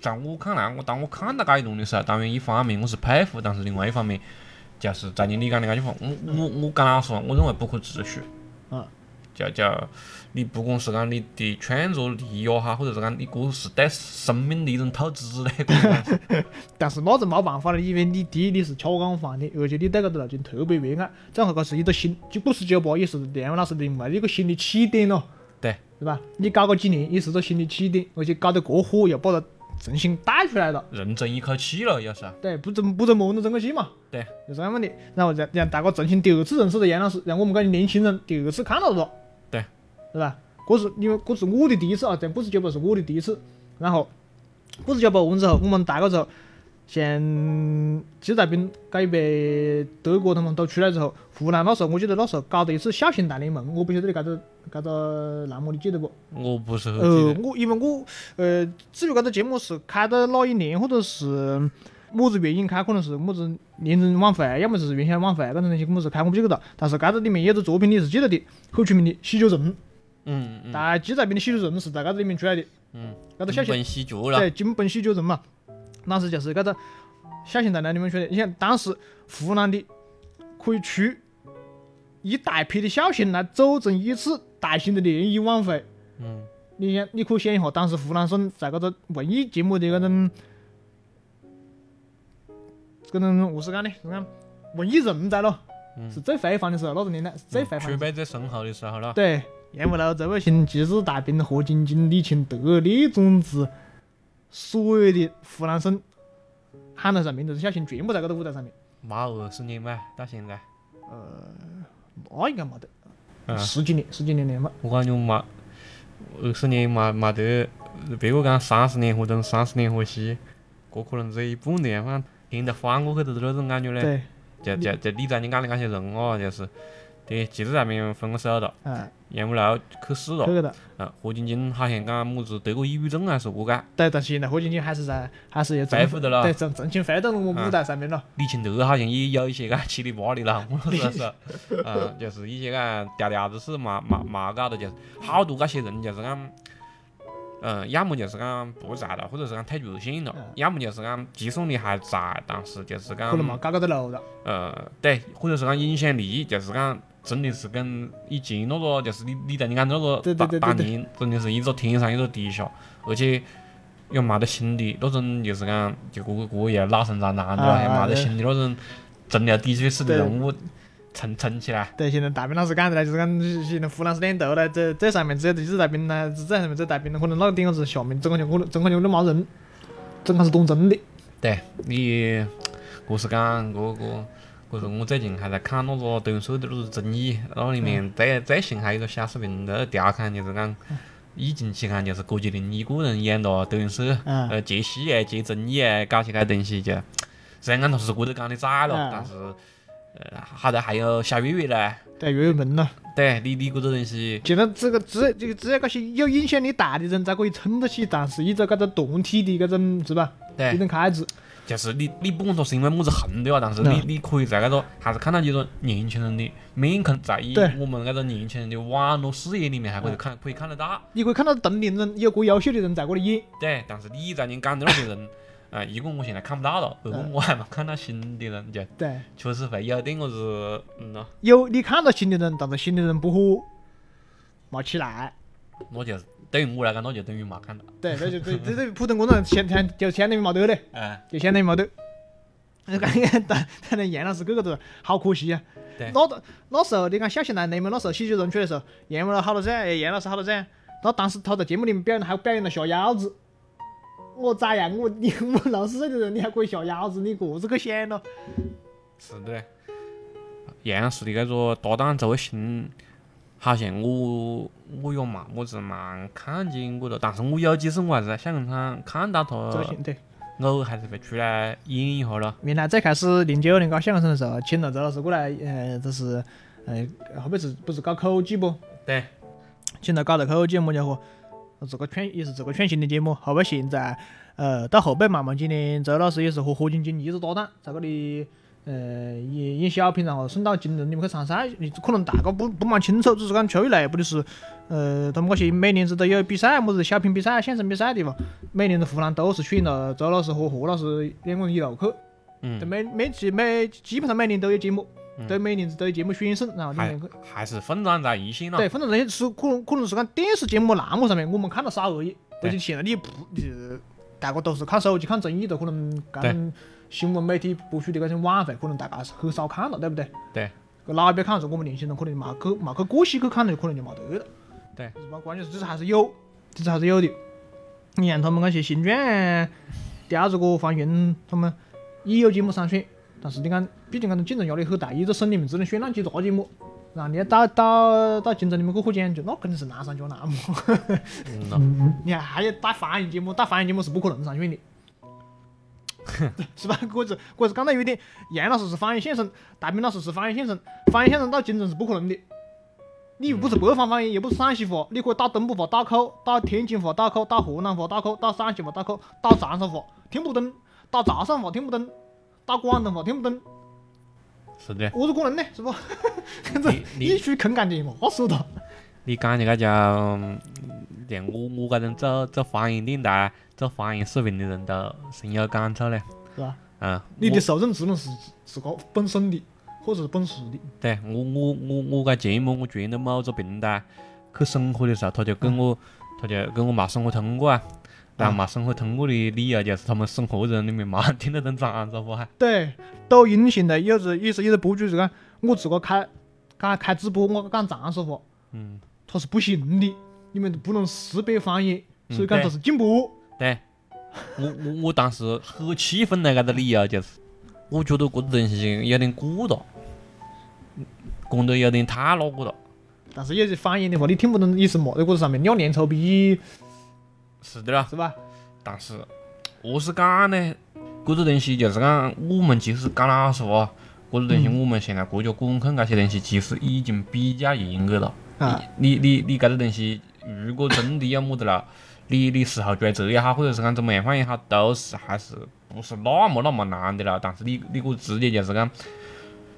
在我看来，我当我看到搿一段的时候，当然一方面我是佩服，但是另外一方面，就是在你你讲的搿句话，我我我讲老实话，我认为不可持续。嗯。就就你不管是讲你的创作力也好，或者是讲你搿是对生命 的一种透支嘞，但是那是没办法了，因为你第一你是吃干饭的，而且你对搿个路径特别热爱，正好搿是一个新，就故事酒吧也是梁文老师另外一个新的起点咯，对，是吧？你搞个几年也是个新的起点，而且搞得过火，又把它重新带出来了。认真一口气了，有时候。对，不争不争梦都争个气嘛。对，就这样问题。然后让让大家重新第二次认识了杨老师，让我们这些年轻人第二次看到了他。对，是吧？这是因为这是我的第一次啊，在故事酒吧是我的第一次。然后故事酒吧完之后，我们大个之后，像季在兵、高一白、德国他们都出来之后，湖南那时候我记得那时候搞的一次小型大联盟，我不晓得你搿个搿个栏目你记得不？我不是很记呃，得。我因为我呃，至于搿个节目是开到哪一年，或者是么子原因开，可能是么子年终晚会，要么就是元宵晚会，搿种东西么子开我不记得了。但是搿个里面有个作品你是记得的，很出名的喜酒城，嗯嗯但季在兵的喜酒城是在搿个里面出来的。嗯，搿个小型本喜剧了对，。金本喜酒城嘛，当时就是搿个小型大联盟出来的。你想当时湖南的可以出一大批的小型来组成一次大型的联谊晚会。嗯，你想，你可以想一下，当时湖南省在搿个文艺节目的搿种搿种何是讲呢？是讲文艺人才咯，嗯是最辉煌的时候，那个年代是最辉煌。储备最深厚的时候了。对，燕无楼、周卫星、齐志大兵、何晶晶、李清德、李宗志，所有的湖南省喊得上名字的小型，全部在搿个舞台上面。妈二十年嘛，到现在，呃那应该没得，嗯十几年，十几年了嘛。我感觉嘛，二十年嘛没得，别个讲三十年河东，三十年河西，这可能只有一半年，反正现在翻过去都是那种感觉嘞。对，就就就你在你讲的那些人哦，就是，对，纪日在面分手了，嗯，杨五楼去世了，去个的。啊，何晶晶好像讲么子得过抑郁症还是何解？对，但是现在何晶晶还是在，还是要恢复的了对，正正经回到我们舞台上面了。李清德好像也有一些个七里八里了，我说是，嗯，就是一些个嗲嗲子事嘛嘛嘛搞的，就是好多那些人就是讲，嗯，要么就是讲不在了，或者是讲退出线了嗯，要么就是讲即算力还在，但是就是讲可能嘛，搞搞得路了。呃，对，或者是讲影响力，就是讲真的是跟以前那个，就是你你在你讲那个对对当对对对当年，真的是一个天上一个地下，而且又没得新的那种，就是讲就个个个也老生常谈对吧？啊啊对又没得新的那种真的的确是的人物撑撑起来。对，现在大兵老师讲的呢，就是讲现在湖南是两头呢，这这上面只有纪日大兵呢，这上面只有大兵呢，可能那个点子下面整个就可能整个就都没人，整个是当真的。对你，我是讲个个。个是我最近还在看那个德云社的那个综艺，那里面最最新还有一个小视频在那调侃，就是讲疫情期间就是郭麒麟一个人演了德云社，嗯。呃接戏啊、接综艺啊，搞些个东西就，虽然讲他是郭德纲的崽了嗯，但是呃好歹还有小岳岳嘞，对，岳岳门了。对你你搿个东西，现在这个只这个只有搿些有影响力大的人才可以撑得起，但是依照搿个团体的搿种是吧？对。一种开支，就是你你不管他是因为么子恨对吧？但是你嗯你可以在搿个还是看到几个年轻人的面孔，在以我们搿个年轻人的网络视野里面还可以看可以看得到。你可以看到同龄人有个优秀的人在搿里演。对，但是你在你讲的那些人，啊，一个我现在看不到了，二个我还没看到新的人，就对，确实会有点个子，嗯咯，有你看到新的人，但是新的人不火，没起来。那就是对于我来讲，那就等于没看到。对，那就这这对普通工人相相就相当于没得嘞，哎，就相当于没得。那感觉当当然杨老师个个都好可惜啊。对那个那时候你看小型男联盟那时候喜剧人出来的时候，杨老师好多噻，杨老师好多噻。那当时他在节目里面表演还表演了下腰子。我咋样？我你我六十岁的人，你还可以下腰子，你个子去想咯？是的。杨氏的这个搭档周卫星，好像我我也嘛么子蛮看见过的，但是我有几次我还是在小红场看到他对。偶尔还是会出来演一下咯。原来最开始零九年搞相声的时候，请了周老师过来，呃，就是，呃，后面是不是搞口技不？对，请他搞了口技么家伙，这个创也是这个创新的节目。后背现在，呃，到后背慢慢几年，周老师也是和何晶晶一直搭档，在这里，呃，演演小品，然后送到金人里面去参赛。你可能大家不不蛮清楚，只是讲出于内部的是，呃，他们那些每年子都有比赛，么子小品比赛、相声比赛的地方，每年子湖南都是选了周老师和何老师两个人一路去。嗯对，，每每期每基本上每年都有节目，嗯都每年子都有节目选送，然后里还面去。还是奋战在一线了。对，奋战在一线是可能可能是讲电视节目栏目上面我们看到少而已，而对且现在你不你大家都是看手机看综艺的，可能搿种新闻媒体播出的搿种晚会，可能大家是很少看了，对不对？对。搿哪边看是我们年轻人可能没去没去过戏去看的，可能就没得了。对是吧？关键是这是还是有，这是还是有的。你看他们那些新传啊、吊子哥、方云他们也有节目上选，但是你看，毕竟搿种竞争压力很大，一个省里面只能选那几大节目，然后你要到到到京城里面去获奖，就那肯定是难上加难嘛。嗯咯，你看还要带方言节目，带方言节目是不可能上选的。是吧？我是我是刚才有点，杨老师是方言先生，大兵老师是方言先生，方言先生到京城是不可能的。你又不是北方方言，又不是陕西话，你可以打东北话打口，打天津话打口，打河南话打口，打陕西话打口，打长沙话听不懂，打潮汕话听不懂，打广东话听不懂，是的。何是可能呢？是不？这你你去坑干的嘛说的，你讲的搿叫，嗯连我我搿种做做方言电台、做方言视频的人都深有感触嘞。是吧？嗯，你的受众只能是自个本身的，或者是本市的。对我我我我搿节目我传到某个平台去审核的时候，他就跟我他就跟我没审核通过啊。然后没审核通过的理由就是他们审核人里面没听得懂长沙话哈。对，抖音现在有时也是有个博主是讲，我自个开讲开直播，我讲长沙话，嗯，他是不行的，你们不能识别方言，嗯所以讲对这是禁播。对，我我我当时很气愤的搿个理由就是，我觉得搿个东西有点过大，讲得有点太那个了。但是有些方言的话，你听不懂意思嘛，在这上面两年臭逼是的啦，是吧？但是何是讲呢？搿个东西就是讲，我们其实讲老实话，搿个东西我们现在国家管控搿些东西，其实已经比较严格了。啊，你你你搿个东西，如果真的有么子了，你你事后追责也好，或者是讲怎么样放也好，都是还是不是那么那么难的了。但是你你搿直接就是讲，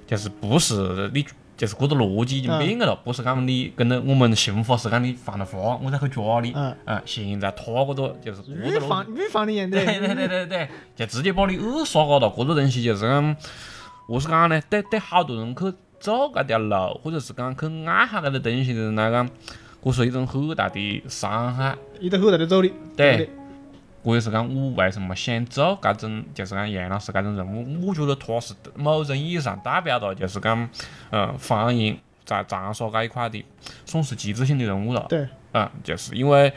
就是不是你就是这个逻辑已经变个了，不是讲你跟着我们刑法是讲你犯了法，我才去抓你。嗯啊，现在他这个就是搿预防预防的严的。对对对对对，就直接把你扼杀高了。这个东西就是讲，何是讲呢？对对，好多人去走这条路，或者是讲去爱好这个东西的人来讲，搿是一种很大的伤害。一个很大的阻力。对的，搿也是讲我为什么想做搿种，就是讲杨老师搿种人物，我觉得他是某种意义上代表了，就是讲，嗯，方言在长沙搿一块的，算是旗帜性的人物了。对，嗯，就是因为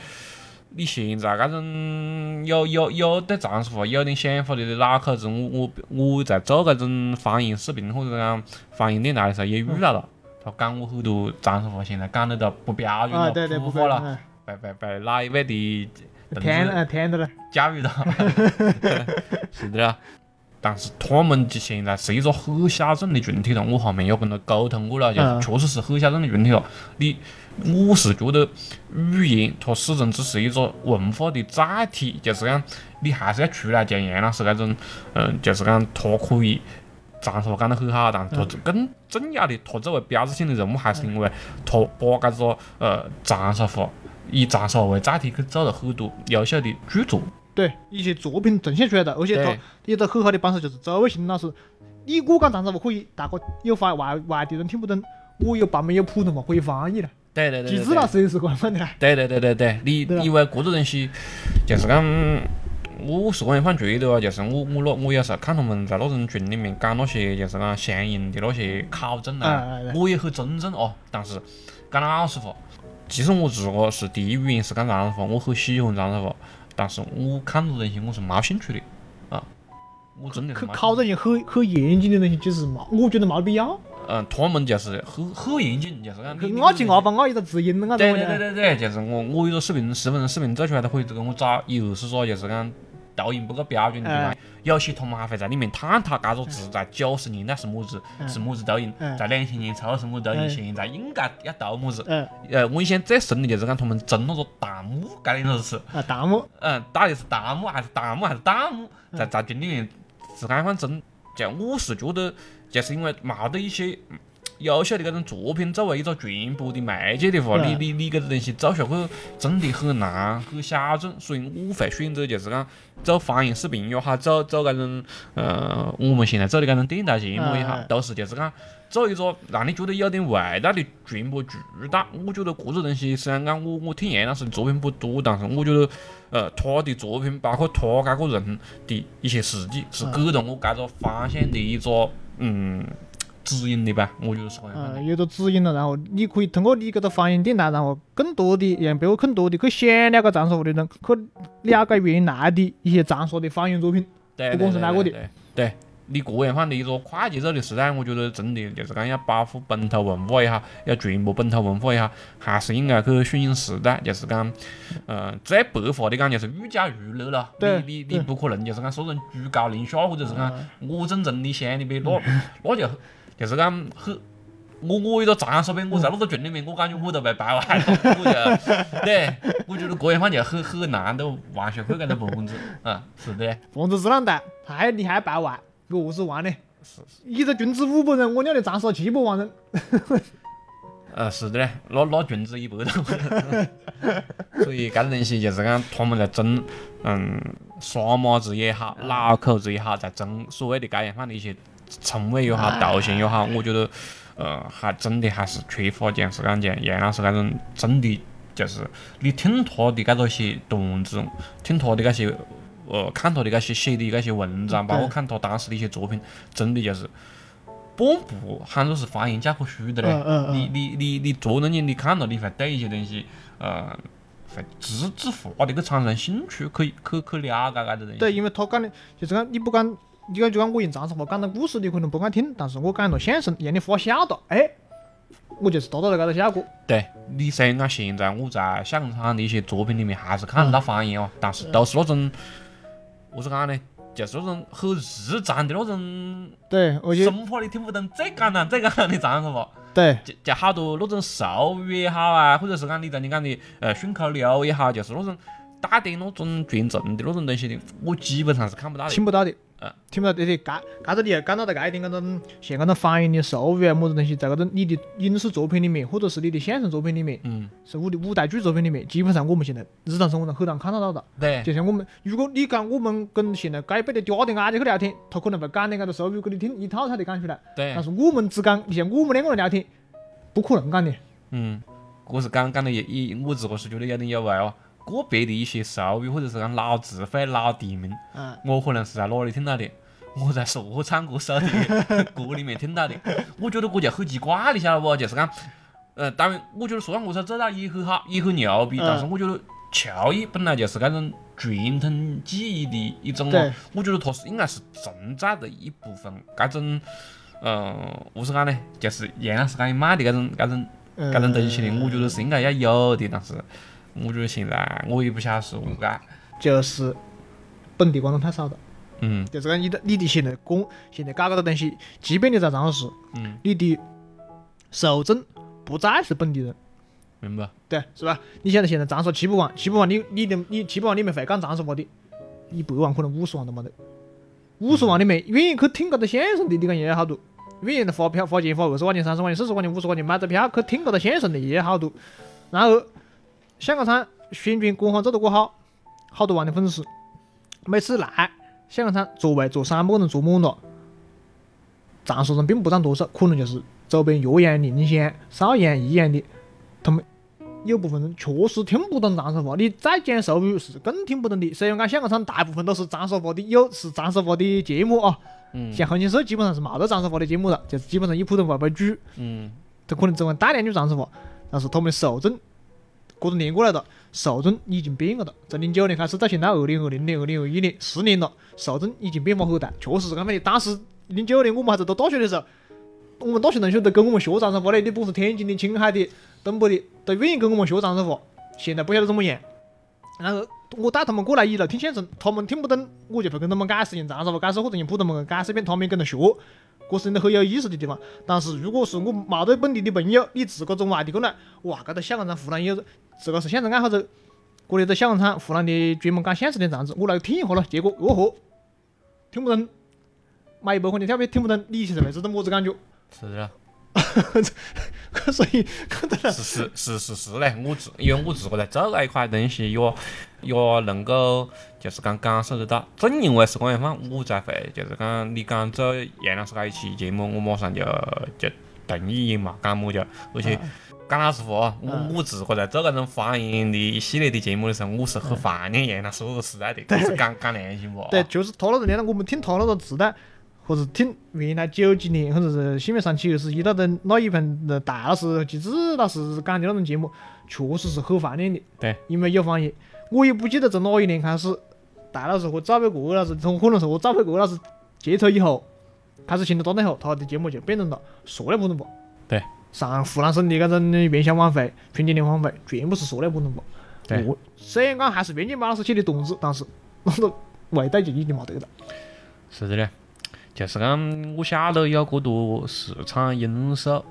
你现在搿种有有有对长沙话有点想法的老口子，我我我在做搿种方言视频或者讲方言电台的时候也遇到了，他讲我很多长沙话现在讲得都不标准啊，了，不会嗯被被被哪一位的同天志呃天的了。教育到，是的啦。但是他们就现在是一个很小众的群体了，我后面也跟他沟通过了，就嗯确实是很小众的群体了。你，我是觉得语言它始终只是一个文化的载体，就是讲你还是要出来像杨老师那种，嗯，就是讲他可以长沙话讲得很好，但他更重要的，他作为标志性的人物，还是因为他把搿个呃长沙话以长沙话为载体去做了很多优秀的剧作。对，一些作品呈现出来的，而且他对有个很好的帮手就是周卫星老师。你我讲长沙话可以，大家有外外外地人听不懂，我有版本有普通话可以翻译了。对对对对其实老师也是官方的啦。对对对对对，你因为搿个东西，就是讲，我是个人犯觉得哦，就是我我那我有时候看他们在那种群里面讲那些就是讲相应的那些考证啊哎，我也很尊重哦。但是讲老实话，其实我自个是第一语言是讲长沙话，我很喜欢长沙话，但是我看到东西我是没兴趣的啊，我真的是去考证一些很很严谨的东西，其实没，我觉得没必要。嗯，他们就是很很严谨，就是讲我进阿七阿八阿一个字音，啊，对对对对对，就是我我有个视频十分钟视频做出来，他可以跟我找又是说就是讲抖音不够标准的地方哎，有些他们还会在里面探讨搿个字在九十年代是么子嗯。是么子抖音嗯，在两千年初是么抖音，嗯现在应该要读么子。嗯。呃，我印象最深的就是讲他们争那个弹幕该两个词，啊，弹幕，嗯，到底是弹幕还是弹幕还是弹幕，在在群里面是这样争。就我是觉得，就是因为冇得一些嗯优秀的搿种作品作为一个传播的媒介的话，你嗯你你搿个东西做下去真的很难，很小众，所以我会选择就是讲做方言视频也好，做做搿种呃我们现在做的搿种电台节目也好嗯，都是就是讲做一个让你觉得有点味道的传播渠道。我觉得搿个东西虽然讲我我听杨老师的作品不多，但是我觉得呃他的作品包括他搿个人的一些事迹，是给了我搿个方向的一个嗯指引的吧，我觉得是这样呃，有个指引了，然后你可以通过你搿个方言电台，然后更多的让别个更多的去想了解长沙话的人，去了解原来的一些长沙的方言作品。不管是哪个的对对对，你个人化的一个快节奏的时代，我觉得真的就是讲要保护本土文化也好，要传播本土文化也好，还是应该去顺应时代。就是讲，呃，最白话的讲就是寓教于乐了。你你你不可能就是讲说人居高临下，或者是讲我正宗的乡里边，那那就就是讲很。我我一个长沙边，我在那个群里面，我感觉我都被掰弯了，我就对，我觉得个人化就很很难都完全可以给他蹦子，啊，是的。房子是啷带？太厉害败完，我是万的。一个群子五百人，我俩的长沙七百万人。呃，是的嘞，那那群子一百多，所以搿个东西就是讲他们在争，嗯，耍马子也好，脑壳子也好，在争所谓的搿样范的一些称谓也好，头衔也好，我觉得，呃，还真的还是缺乏像是讲像杨老师搿种真的就是你听他的搿个些段子，听他的搿些。呃，看他的那些写的那些文章，包括看他当时的一些作品，真的就是半部喊作是方言教科书的嘞。嗯嗯嗯你你你你做东西，你看到你会对一些东西，呃，会自自发的去产生兴趣，去去去了解搿个东西。对，因为他讲的就是讲你不讲，你讲就讲我用长沙话讲的故事，你可能不敢听，但是我讲了相声，让你发笑哒，哎，我就是达到了搿个效果。对，你虽然讲现在我在相声场的一些作品里面还是看得到方言哦，但是都是那种，何是讲呢？就是那种很日常的那种，对，生怕你听不懂最简单最简单的长沙话。对就就好多那种俗语也好啊，或者是讲你在你讲的呃顺口溜也好，就是那种带点那种传承的那种东西的，我基本上是看不到的。听不到的嗯，听不到对对，搿搿个你要讲到的搿一点搿种像搿种方言的俗语啊，么子东西，在搿种你的影视作品里面，或者是你的相声作品里面，嗯，是舞的舞台剧作品里面，基本上我们现在日常生活中很难看得到的。对，就像我们，如果你讲我们跟现在这一辈的嗲的伢子去聊天，他可能会讲点搿个俗语给你听，一套套的讲出来。对但，是我们只讲，你像我们两个人聊天，不可能讲的。嗯，我是讲讲的也也，我自个是觉得有点有味哦。个别的一些俗语或者是讲老词汇、老地名，嗯，我可能是在哪里听到的？我在说唱歌手的歌里面听到的。我觉得这就很奇怪，你晓得不？就是讲，呃，当然，我觉得说唱歌手做到也很好，也很牛逼，嗯但是我觉得乔伊本来就是搿种传统技艺的一种我觉得它是应该是存在的一部分，这种，呃，何是讲呢？就是杨老师讲的卖的这种这种这种东西的，我觉得是应该要有的，但是我觉得现在我也不晓得是何解。就是本地观众太少了。嗯就是讲你的你的现在公现在搞搿个东西，即便你在长沙市，嗯，你的受众不再是本地人，明白。对，是吧？你晓得现在长沙七百万，七百万你你的你七百万里面会讲长沙话的，一百万可能五十万都没得。五十万里面愿意去听搿个相声的，你讲也有好多；愿意花票花钱花二十块钱、三十块钱、四十块钱、五十块钱买个票去听搿个相声的也有好多。然后香港场宣传官方做得过好，好多万的粉丝，每次来香港场座位坐三百个人坐满了，长沙人并不占多数，可能就是周边岳阳、宁乡、邵阳、益阳的，他们有部分人确实听不懂长沙话，你再讲俗语是更听不懂的。虽然讲香港场大部分都是长沙话的，有是长沙话的节目啊，嗯像红星社基本上是冇得长沙话的节目了，就是基本上以普通话为主，嗯他可能只会带两句长沙话，但是他们的受众，各种年过来了，受众已经变了的。从零九年开始到现在二零二零年、二零二一年，十年了，受众已经变化很大，确实是搿么的。当时零九年我们还在读大学的时候，我们大学同学都跟我们学长沙话的，你不是天津的、青海的、东北的，都愿意跟我们学长沙话。现在不晓得怎么样。然后我带他们过来一路听相声，他们听不懂，我就会跟他们解释用长沙话解释，或者用普通话解释一遍，他们跟着学。这是真的很有意思的地方。但是如果是我冇对本地的朋友，你自个从外地过来，哇，搿个香港场湖南有，自个是相声爱好者，过来在香港场湖南的专门讲相声的场子，我来听一下咯，结果哦豁，听不懂，买一百块钱票票听不懂，你现在会知道么子感觉？是的，所以看到了，是是是是是嘞，我自因为我自个在做搿一块东西，也也能够就是讲感受得到。正因为是这样放，我才会就是讲你讲做杨老师搿一期节目，我马上就就同意嘛，讲么就，而且讲老实话，我嗯我自个在做搿种方言的一系列的节目的时候，我是很怀念杨老师那个时代的，这是讲讲良心话。对，就是他那个年代，我们听他那个时代，或者听原来九几年或者是新闻三七二十一那的那一盘的大老师、季子老师讲的那种节目，确实是很怀念的。对，因为有方言，我也不记得从哪一年开始，大老师和赵培国老师，从可能是和赵培国老师接触以后，开始行得多了以后，他的节目就变成了塑料普通话。对，上湖南省的搿种元宵晚会、春节联欢会，全部是塑料普通话。对我虽然讲还是袁建宝老师写的段子，但是那个味道就已经没得了。是的嘞，就是讲我晓得有过多市场因素，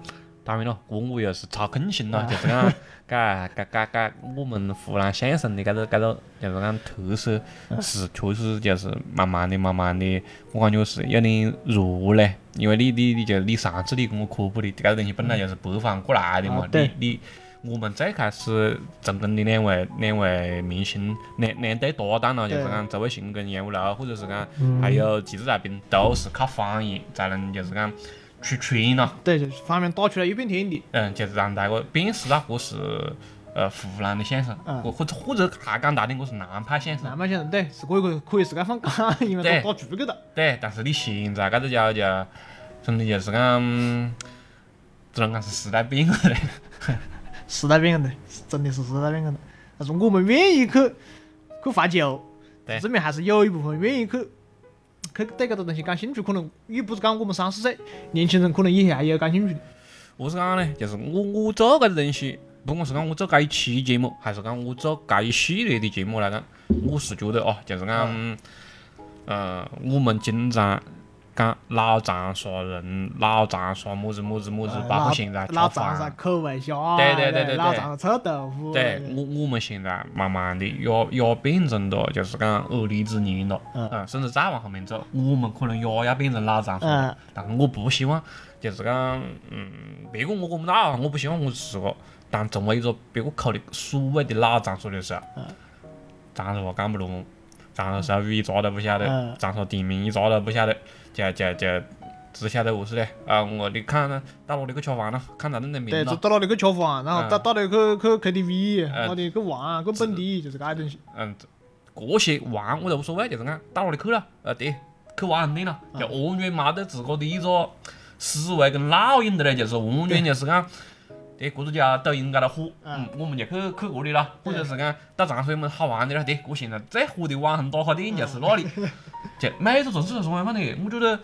当然了，这我又是操空心了，就是讲，嘎嘎嘎嘎，我们湖南相声的搿个搿个就是讲特色是确实就是慢慢的、慢慢的，我感觉是有点弱嘞。因为你你你就你上次你跟我科普的搿个东西本来就是北方过来的嘛你你。我们最开始成功的两位两位明星两两对搭档了，就是讲周卫星跟杨五楼，或者是讲嗯还有记者在兵，都是靠方言才能就是讲出圈了，对，就是方面打出来一片天地。嗯，就是让大家辨识到我是呃湖南的相声，嗯或或者或者还讲大点，我是南派相声，南派先生对，是可以可以可以是该放假，因为打出去了。对，但是你现在搿个叫就，真的就是讲，只能讲是时代变了嘞。时代变了的，真的是时代变了的。但是我们愿意去去怀旧，对证明还是有一部分愿意去去对搿个东西感兴趣。可能也不是讲我们三十岁年轻人，可能以后还有感兴趣的。何是讲呢？就是我我做搿个东西，不管是讲我做搿一期节目，还是讲我做搿一系列的节目来讲，我是觉得哦，就是讲，呃，我们经常讲老长沙人，老长沙么子么子么子，包括现在吃老长沙饭。口味虾，对对对对对。老长沙臭豆腐，对我，我们现在慢慢的也也变成了，就是讲而立之年了，嗯。嗯，甚至再往后面走，我们可能也要变成老长沙。但是我不希望，就是讲，嗯，别个我管不到，我不希望我是个，当成为一个别个口的所谓的老长沙的时候，嗯。长沙话讲不拢，长沙手语一抓都不晓得嗯，长沙地名一抓都不晓得，就就就只晓得何是嘞？啊，我你看到哪里去吃饭了？看到恁的名对，就。到哪里去吃饭，然后嗯到到哪里去去 KTV，嗯哪里去玩，去本地，就是搿东西。嗯，这些玩我都无所谓，就是讲到哪里去了，呃对，去玩对了，就完全没得自个的一个思维跟烙印的嘞，就是完全就是讲，对，这个叫抖音高头火，嗯，我们就去去这里了，或者是讲到长沙有么好玩的了，对，我现在最火的网红打卡点就是那里，就每个城市都是这样的，我觉得。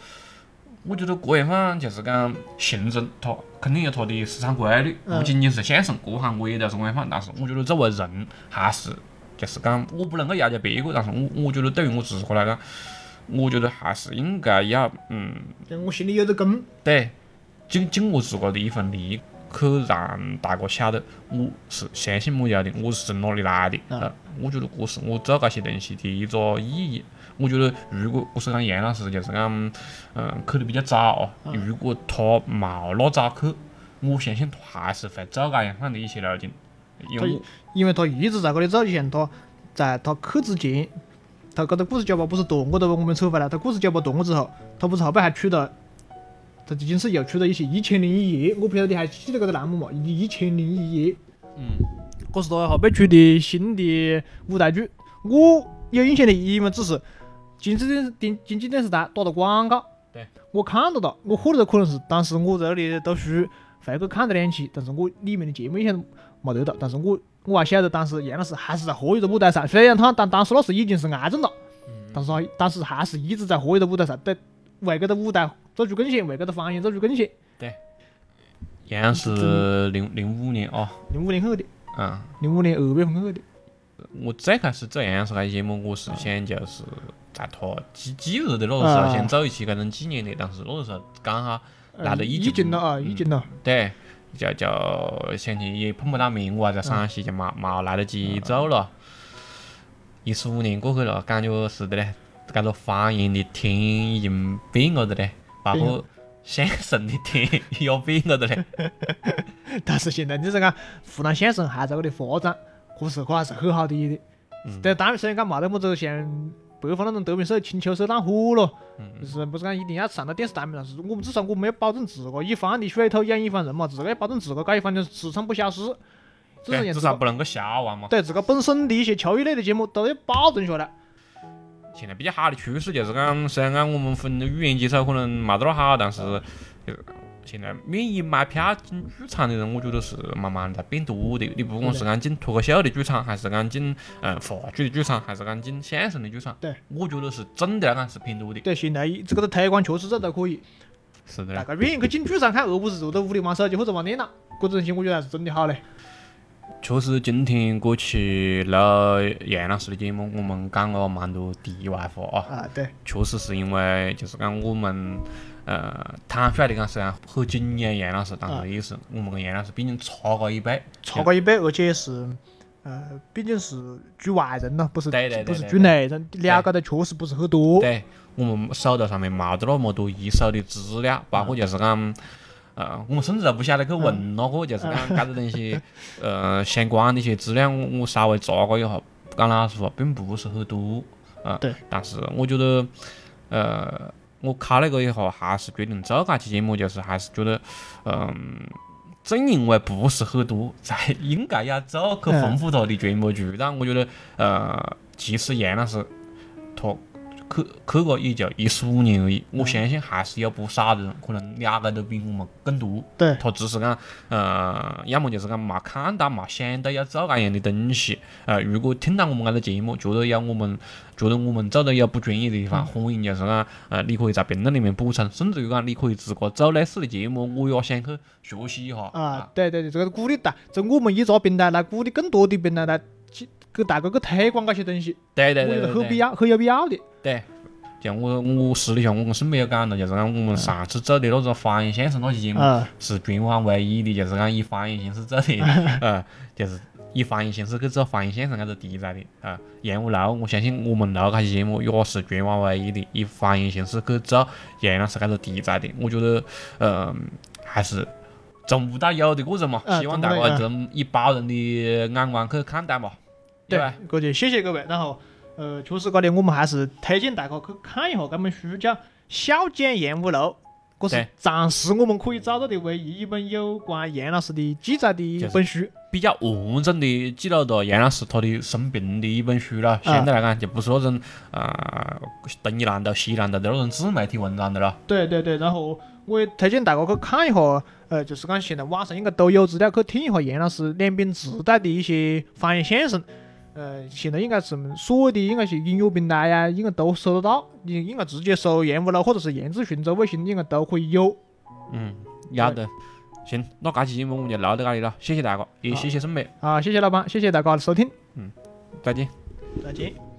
我觉得这样放就是讲行政，它肯定有它的市场规律，不仅仅是相声，各行各业都是这样放。但是我觉得作为人，还是就是讲，我不能够要求别个，但是我我觉得对于我自个来讲，我觉得还是应该要嗯，我心里有个根，对，尽尽我自个的一份力，去让大家晓得我是相信么样的，我是从哪里来的。嗯呃，我觉得这是我做这些东西的一个意义。我觉得如果我是讲杨老师，就是讲，嗯，去的比较早啊，如果他冇那早去，我相信他还是会走这样放的一些路径，因为因为他一直在搿里做，就像他在他去之前，他搿个故事酒吧不是断过的，我们扯回来，他故事酒吧断过之后，他不是后背还出了，他仅是又出了一些《一千零一夜》，我不晓得你还记得搿个栏目嘛？《一千零一夜》，嗯，这是他后背出的新的舞台剧，我有印象的，因为只是经济电电经济电视台打的广告，对，我看到了，我或者可能是当时我在那里读书，回去看了两期，但是我里面的节目印象没得到，但是我我还晓得当时杨老师还是在活跃的舞台上，虽然他当当时那时已经是癌症了，但是他当时还是一直在活跃的舞台上，对，为搿个舞台做出贡献，为搿个方言做出贡献。对。杨是零零五年啊，零五年去的，嗯。零五年二月份去的，我最开始做杨老师那节目，我是想就是在他几几日的那个时候啊先做一期搿种纪念的，但是那个时候刚好来了已疫经了啊，已经了。对，就就想去也碰不到面，我还在陕西，就冇冇来得及做了。一十五年过去了，感觉是的嘞，搿个方言的天已经变了的嘞，包括相声的天也变了的嘞。但是现在就是讲湖南相声还在搿里发展，这是可还是很好的的。但当然虽然讲没得么子像北方那种德云社、青丘社烂火咯，就是不是讲一定要上到电视台面，上是我们至少我们要保证自个一方的水土养一方人嘛，自个要保证自个搿一方的市场不消失，至少不能够瞎玩嘛。对自个本身的一些球艺类的节目都要保证下来。现在比较好的趋势就是讲，虽然讲我们分语言基础可能没得那好，但是现在免疫买票进剧场的人，我觉得是慢慢在变多的。你不管是讲进脱口秀的剧场，还是讲进嗯话剧的剧场，还是讲进相声的剧场，对，我觉得是总的来讲是偏多的。对，现在这个的推广确实做得可以，是的嘞。大家愿意去进剧场看，而不是坐在屋里玩手机或者玩电脑。这东西我觉得还是真的好嘞。确实，今天过去录杨老师的节目，我们讲了蛮多题外话啊。啊，对，确实是因为就是讲我们呃坦率的讲，虽然很敬仰杨老师，但是也是我们跟杨老师毕竟差过一辈。差过一辈，而且是呃，毕竟是局外人了，不是对对对不是局内人，了解的确实不是很多。对，我们手头上面没得那么多一手的资料，包括就是讲。呃，我们甚至都不晓得去问哪个，就是讲搿个东西，呃，相关的一些资料，我我稍微查过一下，讲老实话，并不是很多，啊、对。但是我觉得，呃，我考虑过以后，还是决定做那期节目，就是还是觉得，嗯、正因为不是很多，才应该要做去丰富他的节目渠道。我觉得，呃，其实杨老师他去去过也就一十五年而已，我相信还是有不少的人可能了解的比我们更多。对他只是讲，呃，要么就是讲没看到、没想到要做搿样的东西。呃，如果听到我们搿个节目，觉得有我们觉得我们做的有不专业的地方，欢迎就是讲，呃，你可以在评论里面补充，甚至于讲你可以自个做类似的节目，我也想去学习一下。啊，对对对，这个是鼓励大，这我们一个平台来鼓励更多的平台来去给大家去推广搿些东西，对对对对对。得很必要，很有必要的。对，像我我私底下我跟沈北有讲了，就是讲我们上次做的那个方言相声那期节目，啊，是全网唯一的，就是讲以方言形式做的，嗯，就是以方言形式去做方言相声搿个题材的啊。杨五楼，我相信我们楼搿期节目也是全网唯一的以方言形式去做杨老师搿个题材的。我觉得，呃，还是从无到有的过程嘛，嗯希望大家从以包容的眼光去看待嘛，对吧？搿就谢谢各位。然后，呃，确实搿点我们还是推荐大家去看一下搿本书，叫《笑讲杨五楼》，搿是暂时我们可以找到的唯一一本有关杨老师的记载的一本书。比较完整的记录了杨老师他的生平的一本书了，相对来讲就不是那种啊东一榔头西一榔头的那种自媒体文章的了。对对对，然后我也推荐大家去看一下，呃，就是讲现在网上应该都有资料，去听一下杨老师两边自带的一些方言相声。呃，现在应该是所有的应该是音乐平台呀，应该都搜得到。你应该直接搜杨五楼或者是杨志群这微信，应该都可以有。嗯，要得。行，那这期节目我们就聊到这里了，谢谢大家，也谢谢沈美，啊，谢谢老板，谢谢大家的收听，嗯再见。再见。